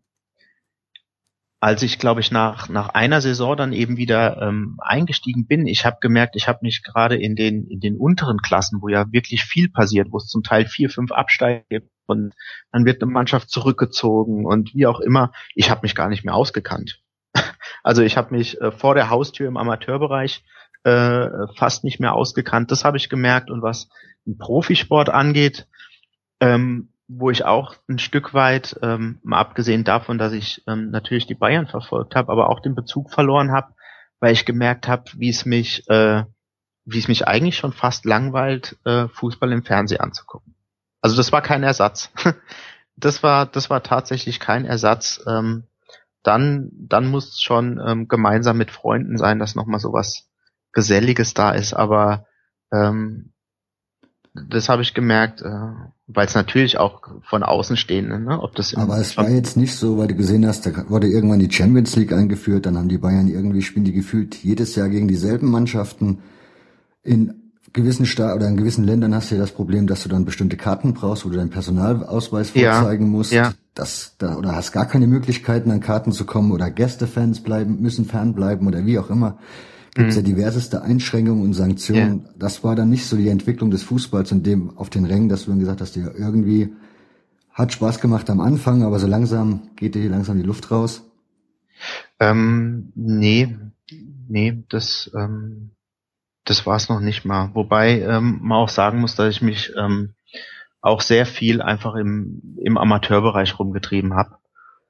als ich, glaube ich, nach, nach einer Saison dann eben wieder ähm, eingestiegen bin, ich habe gemerkt, ich habe mich gerade in den, in den unteren Klassen, wo ja wirklich viel passiert, wo es zum Teil vier, fünf Absteiger gibt und dann wird eine Mannschaft zurückgezogen und wie auch immer, ich habe mich gar nicht mehr ausgekannt. Also ich habe mich äh, vor der Haustür im Amateurbereich äh, fast nicht mehr ausgekannt. Das habe ich gemerkt. Und was den Profisport angeht, ähm, wo ich auch ein Stück weit, ähm, mal abgesehen davon, dass ich ähm, natürlich die Bayern verfolgt habe, aber auch den Bezug verloren habe, weil ich gemerkt habe, wie es mich, äh, wie es mich eigentlich schon fast langweilt, äh, Fußball im Fernsehen anzugucken. Also das war kein Ersatz. das war, das war tatsächlich kein Ersatz. Ähm, dann, dann muss es schon ähm, gemeinsam mit Freunden sein, dass nochmal so was Geselliges da ist. Aber ähm, das habe ich gemerkt, äh, weil es natürlich auch von außen stehen, ne? ob das Aber es war jetzt nicht so, weil du gesehen hast, da wurde irgendwann die Champions League eingeführt, dann haben die Bayern irgendwie spielen die gefühlt jedes Jahr gegen dieselben Mannschaften. In gewissen Sta oder in gewissen Ländern hast du ja das Problem, dass du dann bestimmte Karten brauchst, wo du deinen Personalausweis vorzeigen ja, musst. Ja. Das, da, oder hast gar keine Möglichkeiten, an Karten zu kommen oder Gästefans bleiben, müssen fernbleiben oder wie auch immer gibt es mhm. ja diverseste Einschränkungen und Sanktionen. Ja. Das war dann nicht so die Entwicklung des Fußballs in dem auf den Rängen, dass du dann gesagt hast, ja, irgendwie hat Spaß gemacht am Anfang, aber so langsam geht dir hier langsam die Luft raus. Ähm, nee, nee, das, ähm, das war es noch nicht mal. Wobei ähm, man auch sagen muss, dass ich mich ähm, auch sehr viel einfach im, im Amateurbereich rumgetrieben habe.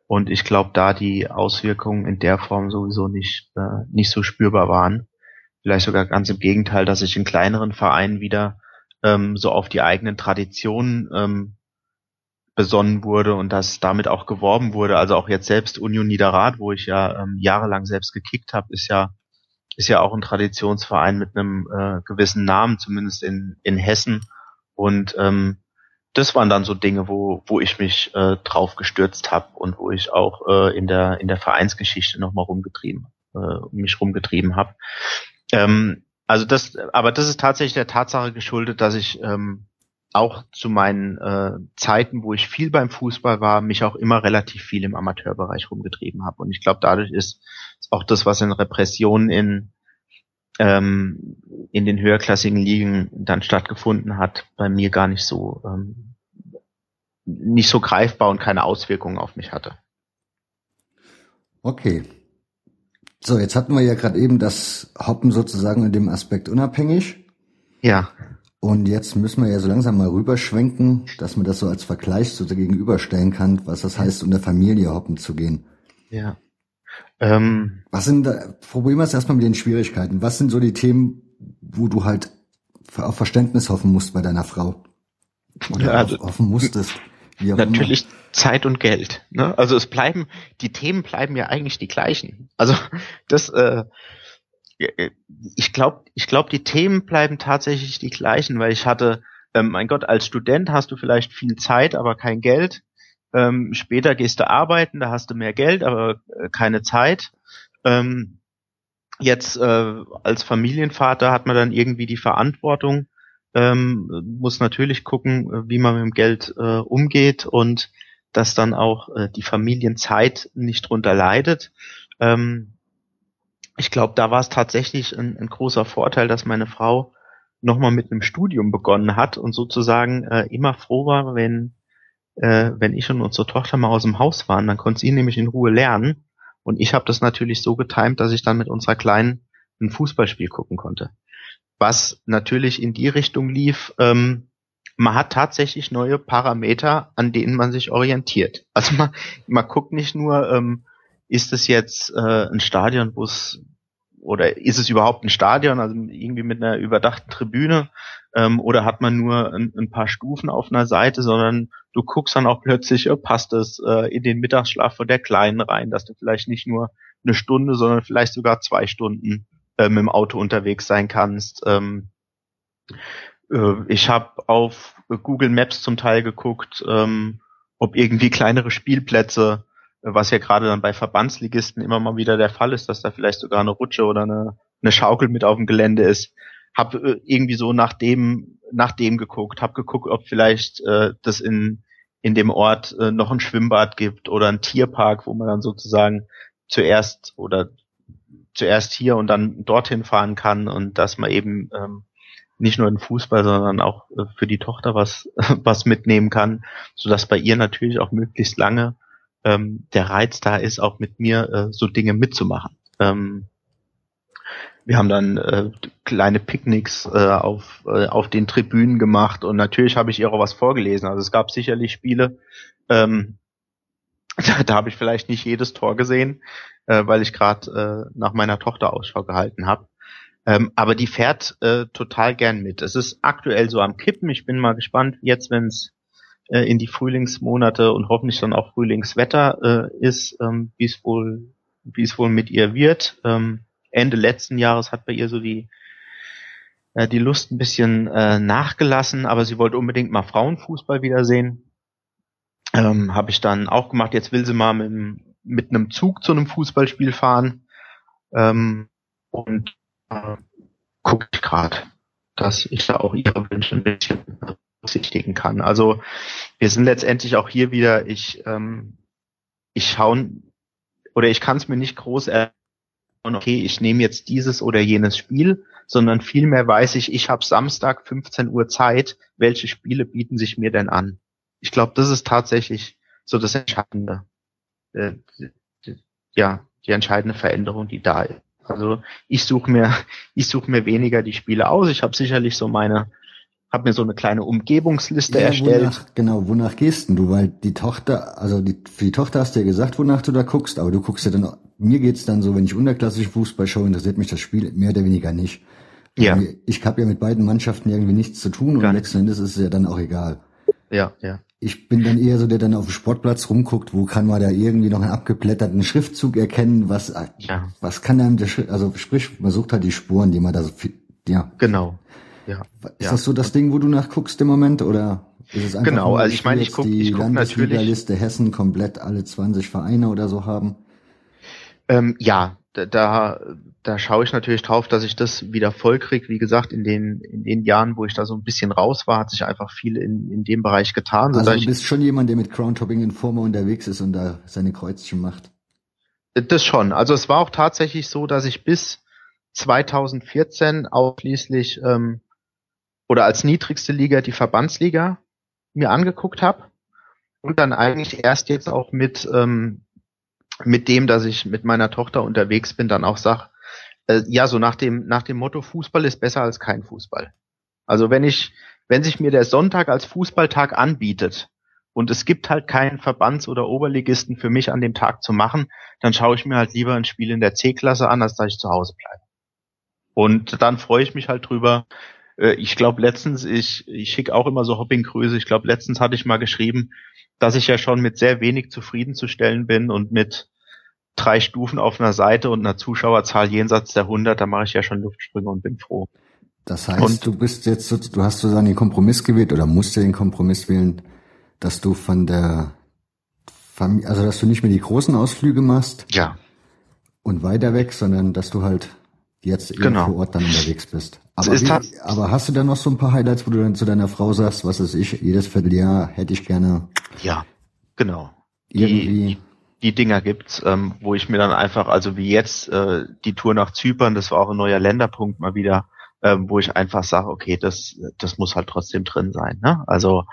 Und ich glaube, da die Auswirkungen in der Form sowieso nicht, äh, nicht so spürbar waren. Vielleicht sogar ganz im Gegenteil, dass ich in kleineren Vereinen wieder ähm, so auf die eigenen Traditionen ähm, besonnen wurde und dass damit auch geworben wurde. Also auch jetzt selbst Union Niederrad, wo ich ja ähm, jahrelang selbst gekickt habe, ist ja ist ja auch ein Traditionsverein mit einem äh, gewissen Namen, zumindest in in Hessen. Und ähm, das waren dann so Dinge, wo, wo ich mich äh, drauf gestürzt habe und wo ich auch äh, in der in der Vereinsgeschichte nochmal rumgetrieben, äh, mich rumgetrieben habe. Ähm, also das, aber das ist tatsächlich der Tatsache geschuldet, dass ich ähm, auch zu meinen äh, Zeiten, wo ich viel beim Fußball war, mich auch immer relativ viel im Amateurbereich rumgetrieben habe. Und ich glaube, dadurch ist auch das, was in Repressionen in ähm, in den höherklassigen Ligen dann stattgefunden hat, bei mir gar nicht so ähm, nicht so greifbar und keine Auswirkungen auf mich hatte. Okay. So, jetzt hatten wir ja gerade eben das Hoppen sozusagen in dem Aspekt unabhängig. Ja. Und jetzt müssen wir ja so langsam mal rüberschwenken, dass man das so als Vergleich so gegenüberstellen kann, was das heißt, unter Familie hoppen zu gehen. Ja. Ähm, was sind da, probieren wir es erstmal mit den Schwierigkeiten. Was sind so die Themen, wo du halt auf Verständnis hoffen musst bei deiner Frau? Oder ja, also, hoffen musstest? Natürlich immer. Zeit und Geld. Ne? Also es bleiben, die Themen bleiben ja eigentlich die gleichen. Also das, äh, ich glaube, ich glaube, die Themen bleiben tatsächlich die gleichen, weil ich hatte, ähm, mein Gott, als Student hast du vielleicht viel Zeit, aber kein Geld. Ähm, später gehst du arbeiten, da hast du mehr Geld, aber äh, keine Zeit. Ähm, jetzt äh, als Familienvater hat man dann irgendwie die Verantwortung, ähm, muss natürlich gucken, wie man mit dem Geld äh, umgeht und dass dann auch äh, die Familienzeit nicht drunter leidet. Ähm, ich glaube, da war es tatsächlich ein, ein, großer Vorteil, dass meine Frau nochmal mit einem Studium begonnen hat und sozusagen äh, immer froh war, wenn, äh, wenn ich und unsere Tochter mal aus dem Haus waren, dann konnte sie nämlich in Ruhe lernen. Und ich habe das natürlich so getimt, dass ich dann mit unserer Kleinen ein Fußballspiel gucken konnte. Was natürlich in die Richtung lief, ähm, man hat tatsächlich neue Parameter, an denen man sich orientiert. Also man, man guckt nicht nur, ähm, ist es jetzt äh, ein Stadion, wo es oder ist es überhaupt ein Stadion, also irgendwie mit einer überdachten Tribüne, ähm, oder hat man nur ein, ein, paar Stufen auf einer Seite, sondern du guckst dann auch plötzlich, oh, passt es äh, in den Mittagsschlaf von der Kleinen rein, dass du vielleicht nicht nur eine Stunde, sondern vielleicht sogar zwei Stunden äh, mit dem Auto unterwegs sein kannst. Ähm, äh, ich habe auf Google Maps zum Teil geguckt, ähm, ob irgendwie kleinere Spielplätze was ja gerade dann bei Verbandsligisten immer mal wieder der Fall ist, dass da vielleicht sogar eine Rutsche oder eine, eine Schaukel mit auf dem Gelände ist. Hab äh, irgendwie so nach dem, nach dem geguckt, hab geguckt, ob vielleicht äh, das in, in dem Ort äh, noch ein Schwimmbad gibt oder ein Tierpark, wo man dann sozusagen zuerst oder zuerst hier und dann dorthin fahren kann und dass man eben ähm, nicht nur in Fußball, sondern auch äh, für die Tochter was, was mitnehmen kann, so dass bei ihr natürlich auch möglichst lange ähm, der Reiz da ist, auch mit mir äh, so Dinge mitzumachen. Ähm, wir haben dann äh, kleine Picknicks äh, auf, äh, auf den Tribünen gemacht und natürlich habe ich ihr auch was vorgelesen. Also es gab sicherlich Spiele, ähm, da, da habe ich vielleicht nicht jedes Tor gesehen, äh, weil ich gerade äh, nach meiner Tochter Ausschau gehalten habe. Ähm, aber die fährt äh, total gern mit. Es ist aktuell so am Kippen. Ich bin mal gespannt, jetzt wenn es äh, in die Frühlingsmonate und hoffentlich dann auch Frühlingswetter äh, ist, ähm, wie es wohl, wie es wohl mit ihr wird. Ähm, Ende letzten Jahres hat bei ihr so die äh, die Lust ein bisschen äh, nachgelassen, aber sie wollte unbedingt mal Frauenfußball wiedersehen. Ähm, Habe ich dann auch gemacht. Jetzt will sie mal mit, mit einem Zug zu einem Fußballspiel fahren. Ähm, und äh, gucke ich gerade, dass ich da auch ihre Wünsche ein bisschen berücksichtigen kann. Also wir sind letztendlich auch hier wieder, ich, ähm, ich schaue oder ich kann es mir nicht groß erinnern, okay, ich nehme jetzt dieses oder jenes Spiel, sondern vielmehr weiß ich, ich habe Samstag 15 Uhr Zeit, welche Spiele bieten sich mir denn an? Ich glaube, das ist tatsächlich so das Entscheidende. Äh, ja, die entscheidende Veränderung, die da ist. Also ich suche mir, ich suche mir weniger die Spiele aus. Ich habe sicherlich so meine habe mir so eine kleine Umgebungsliste ja, erstellt. Wonach, genau, wonach gehst denn du? Weil die Tochter, also die, für die Tochter hast du ja gesagt, wonach du da guckst, aber du guckst ja dann, mir geht's dann so, wenn ich unterklassische Fußball schaue, interessiert mich das Spiel mehr oder weniger nicht. Ja. Ich habe ja mit beiden Mannschaften irgendwie nichts zu tun und letzten Endes ist es ja dann auch egal. Ja, ja. Ich bin dann eher so, der dann auf dem Sportplatz rumguckt, wo kann man da irgendwie noch einen abgeblätterten Schriftzug erkennen, was, ja. was kann einem der Schrift, also sprich, man sucht halt die Spuren, die man da so, ja. Genau. Ja. Ist ja. das so das Ding, wo du nachguckst im Moment oder ist es einfach Genau, nur, also ich meine, ich gucke die guck Liste Hessen komplett alle 20 Vereine oder so haben. Ähm, ja, da, da, da schaue ich natürlich drauf, dass ich das wieder voll krieg. Wie gesagt, in den, in den Jahren, wo ich da so ein bisschen raus war, hat sich einfach viel in, in dem Bereich getan. Also du bist schon jemand, der mit Crowntopping in Forma unterwegs ist und da seine Kreuzchen macht. Das schon. Also es war auch tatsächlich so, dass ich bis 2014 ausschließlich ähm, oder als niedrigste Liga die Verbandsliga mir angeguckt habe und dann eigentlich erst jetzt auch mit ähm, mit dem, dass ich mit meiner Tochter unterwegs bin, dann auch sag, äh, ja so nach dem nach dem Motto Fußball ist besser als kein Fußball. Also wenn ich wenn sich mir der Sonntag als Fußballtag anbietet und es gibt halt keinen Verbands- oder Oberligisten für mich an dem Tag zu machen, dann schaue ich mir halt lieber ein Spiel in der C-Klasse an, als dass ich zu Hause bleibe. Und dann freue ich mich halt drüber, äh, ich glaube letztens, ich, ich schicke auch immer so Hoppinggrüße, ich glaube letztens hatte ich mal geschrieben, dass ich ja schon mit sehr wenig zufriedenzustellen bin und mit drei Stufen auf einer Seite und einer Zuschauerzahl jenseits der 100, da mache ich ja schon Luftsprünge und bin froh. Das heißt, und, du bist jetzt, du hast sozusagen den Kompromiss gewählt oder musst den Kompromiss wählen, dass du von der Familie, also dass du nicht mehr die großen Ausflüge machst. Ja. Und weiter weg, sondern dass du halt jetzt genau. vor Ort dann unterwegs bist. Aber, wie, aber hast du dann noch so ein paar Highlights, wo du dann zu deiner Frau sagst, was ist ich, jedes Vierteljahr hätte ich gerne. Ja, genau. Irgendwie. Die, die Dinger gibt's, ähm, wo ich mir dann einfach, also wie jetzt äh, die Tour nach Zypern, das war auch ein neuer Länderpunkt mal wieder, ähm, wo ich einfach sage, okay, das, das muss halt trotzdem drin sein. Ne? Also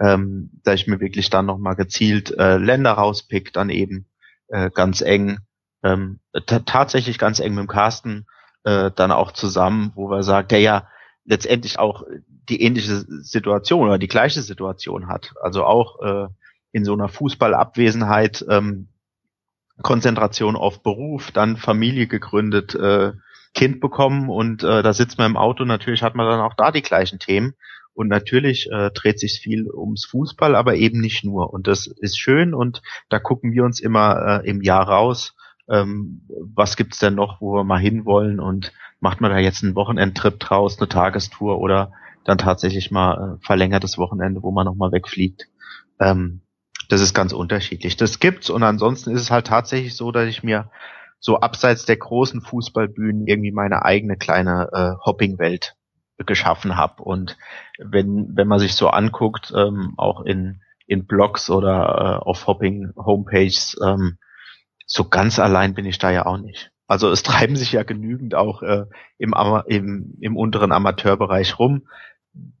ähm, da ich mir wirklich dann nochmal gezielt äh, Länder rauspick, dann eben äh, ganz eng, ähm, tatsächlich ganz eng mit dem Carsten äh, dann auch zusammen, wo wir sagen, der ja letztendlich auch die ähnliche Situation oder die gleiche Situation hat. Also auch äh, in so einer Fußballabwesenheit ähm, Konzentration auf Beruf, dann Familie gegründet, äh, Kind bekommen und äh, da sitzt man im Auto, natürlich hat man dann auch da die gleichen Themen. Und natürlich äh, dreht sich viel ums Fußball, aber eben nicht nur. Und das ist schön und da gucken wir uns immer äh, im Jahr raus, ähm, was gibt's denn noch, wo wir mal hinwollen und macht man da jetzt einen Wochenendtrip draus, eine Tagestour oder dann tatsächlich mal äh, verlängertes Wochenende, wo man nochmal wegfliegt. Ähm, das ist ganz unterschiedlich. Das gibt's und ansonsten ist es halt tatsächlich so, dass ich mir so abseits der großen Fußballbühnen irgendwie meine eigene kleine äh, Hopping-Welt geschaffen habe. Und wenn, wenn man sich so anguckt, ähm, auch in, in Blogs oder äh, auf Hopping-Homepages, ähm, so ganz allein bin ich da ja auch nicht. Also es treiben sich ja genügend auch äh, im, im, im unteren Amateurbereich rum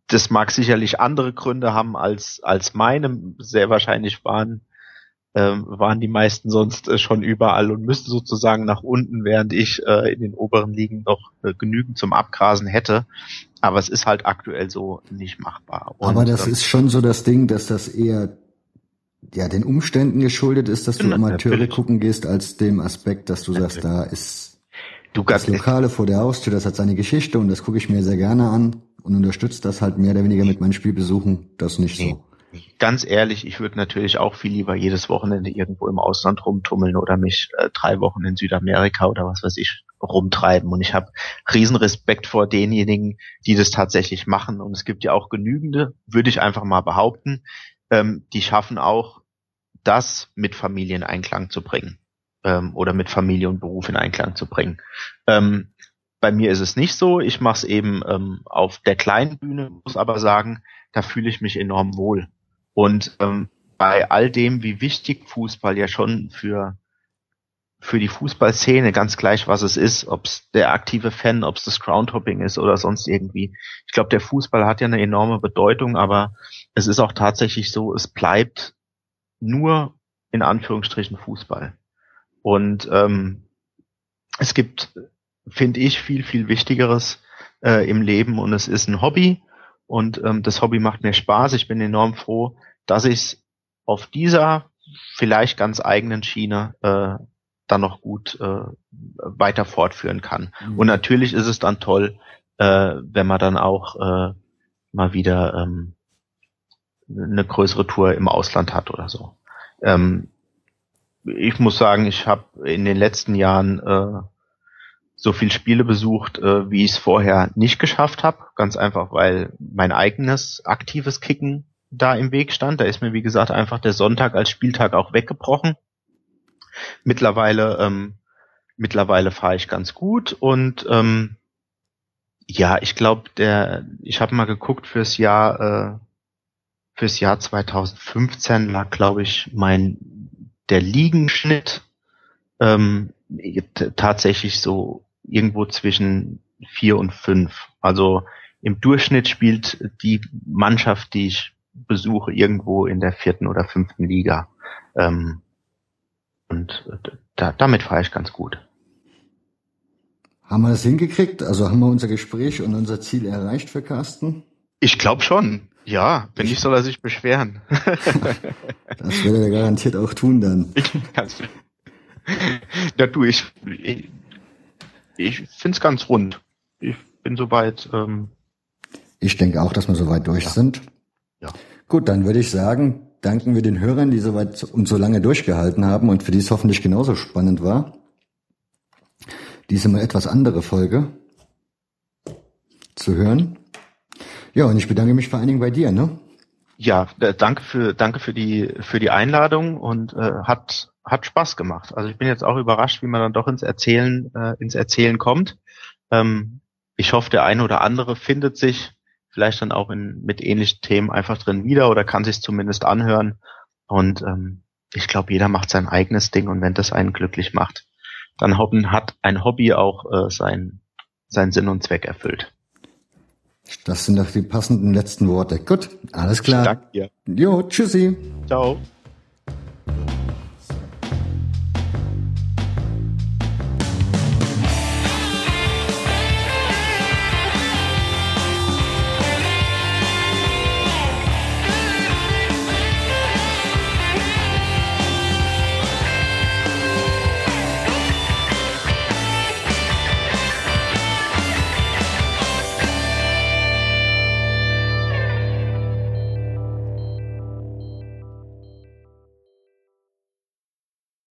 das mag sicherlich andere Gründe haben als, als meine. Sehr wahrscheinlich waren, ähm, waren die meisten sonst äh, schon überall und müssten sozusagen nach unten, während ich äh, in den oberen Ligen noch äh, genügend zum Abgrasen hätte. Aber es ist halt aktuell so nicht machbar. Und Aber das, das ist schon so das Ding, dass das eher ja den Umständen geschuldet ist, dass du genau, Amateure natürlich. gucken gehst, als dem Aspekt, dass du natürlich. sagst, da ist du das Lokale vor der Haustür, das hat seine Geschichte und das gucke ich mir sehr gerne an und unterstützt das halt mehr oder weniger mit meinen Spielbesuchen, das nicht so. Ganz ehrlich, ich würde natürlich auch viel lieber jedes Wochenende irgendwo im Ausland rumtummeln oder mich äh, drei Wochen in Südamerika oder was weiß ich rumtreiben. Und ich habe riesen Respekt vor denjenigen, die das tatsächlich machen. Und es gibt ja auch genügende, würde ich einfach mal behaupten, ähm, die schaffen auch, das mit Familie in Einklang zu bringen ähm, oder mit Familie und Beruf in Einklang zu bringen. Ähm, bei mir ist es nicht so. Ich mache es eben ähm, auf der kleinen Bühne, muss aber sagen, da fühle ich mich enorm wohl. Und ähm, bei all dem, wie wichtig Fußball ja schon für für die Fußballszene ganz gleich, was es ist, ob es der aktive Fan, ob es das Groundhopping ist oder sonst irgendwie. Ich glaube, der Fußball hat ja eine enorme Bedeutung, aber es ist auch tatsächlich so, es bleibt nur in Anführungsstrichen Fußball. Und ähm, es gibt finde ich, viel, viel Wichtigeres äh, im Leben und es ist ein Hobby und ähm, das Hobby macht mir Spaß. Ich bin enorm froh, dass ich es auf dieser vielleicht ganz eigenen Schiene äh, dann noch gut äh, weiter fortführen kann. Mhm. Und natürlich ist es dann toll, äh, wenn man dann auch äh, mal wieder ähm, eine größere Tour im Ausland hat oder so. Ähm, ich muss sagen, ich habe in den letzten Jahren äh, so viel Spiele besucht, äh, wie ich es vorher nicht geschafft habe. Ganz einfach, weil mein eigenes aktives Kicken da im Weg stand. Da ist mir, wie gesagt, einfach der Sonntag als Spieltag auch weggebrochen. Mittlerweile, ähm, mittlerweile fahre ich ganz gut und ähm, ja, ich glaube, der, ich habe mal geguckt fürs Jahr, äh, fürs Jahr 2015 lag, glaube ich, mein der Liegenschnitt ähm, tatsächlich so irgendwo zwischen vier und fünf. Also im Durchschnitt spielt die Mannschaft, die ich besuche, irgendwo in der vierten oder fünften Liga. Ähm, und da, damit fahre ich ganz gut. Haben wir das hingekriegt? Also haben wir unser Gespräch und unser Ziel erreicht für Carsten? Ich glaube schon. Ja, wenn nicht, soll er sich beschweren. das wird er garantiert auch tun dann. ja, du, ich, ich ich finde es ganz rund. Ich bin soweit. Ähm, ich denke auch, dass wir soweit durch ja. sind. Ja. Gut, dann würde ich sagen, danken wir den Hörern, die so weit und so lange durchgehalten haben und für die es hoffentlich genauso spannend war. Diese mal etwas andere Folge zu hören. Ja, und ich bedanke mich vor allen Dingen bei dir, ne? Ja, danke für danke für die für die Einladung und äh, hat hat Spaß gemacht. Also ich bin jetzt auch überrascht, wie man dann doch ins Erzählen äh, ins Erzählen kommt. Ähm, ich hoffe, der eine oder andere findet sich vielleicht dann auch in, mit ähnlichen Themen einfach drin wieder oder kann sich zumindest anhören. Und ähm, ich glaube, jeder macht sein eigenes Ding und wenn das einen glücklich macht, dann hat ein Hobby auch äh, sein, sein Sinn und Zweck erfüllt. Das sind doch die passenden letzten Worte. Gut, alles klar. Danke dir. Jo, tschüssi. Ciao.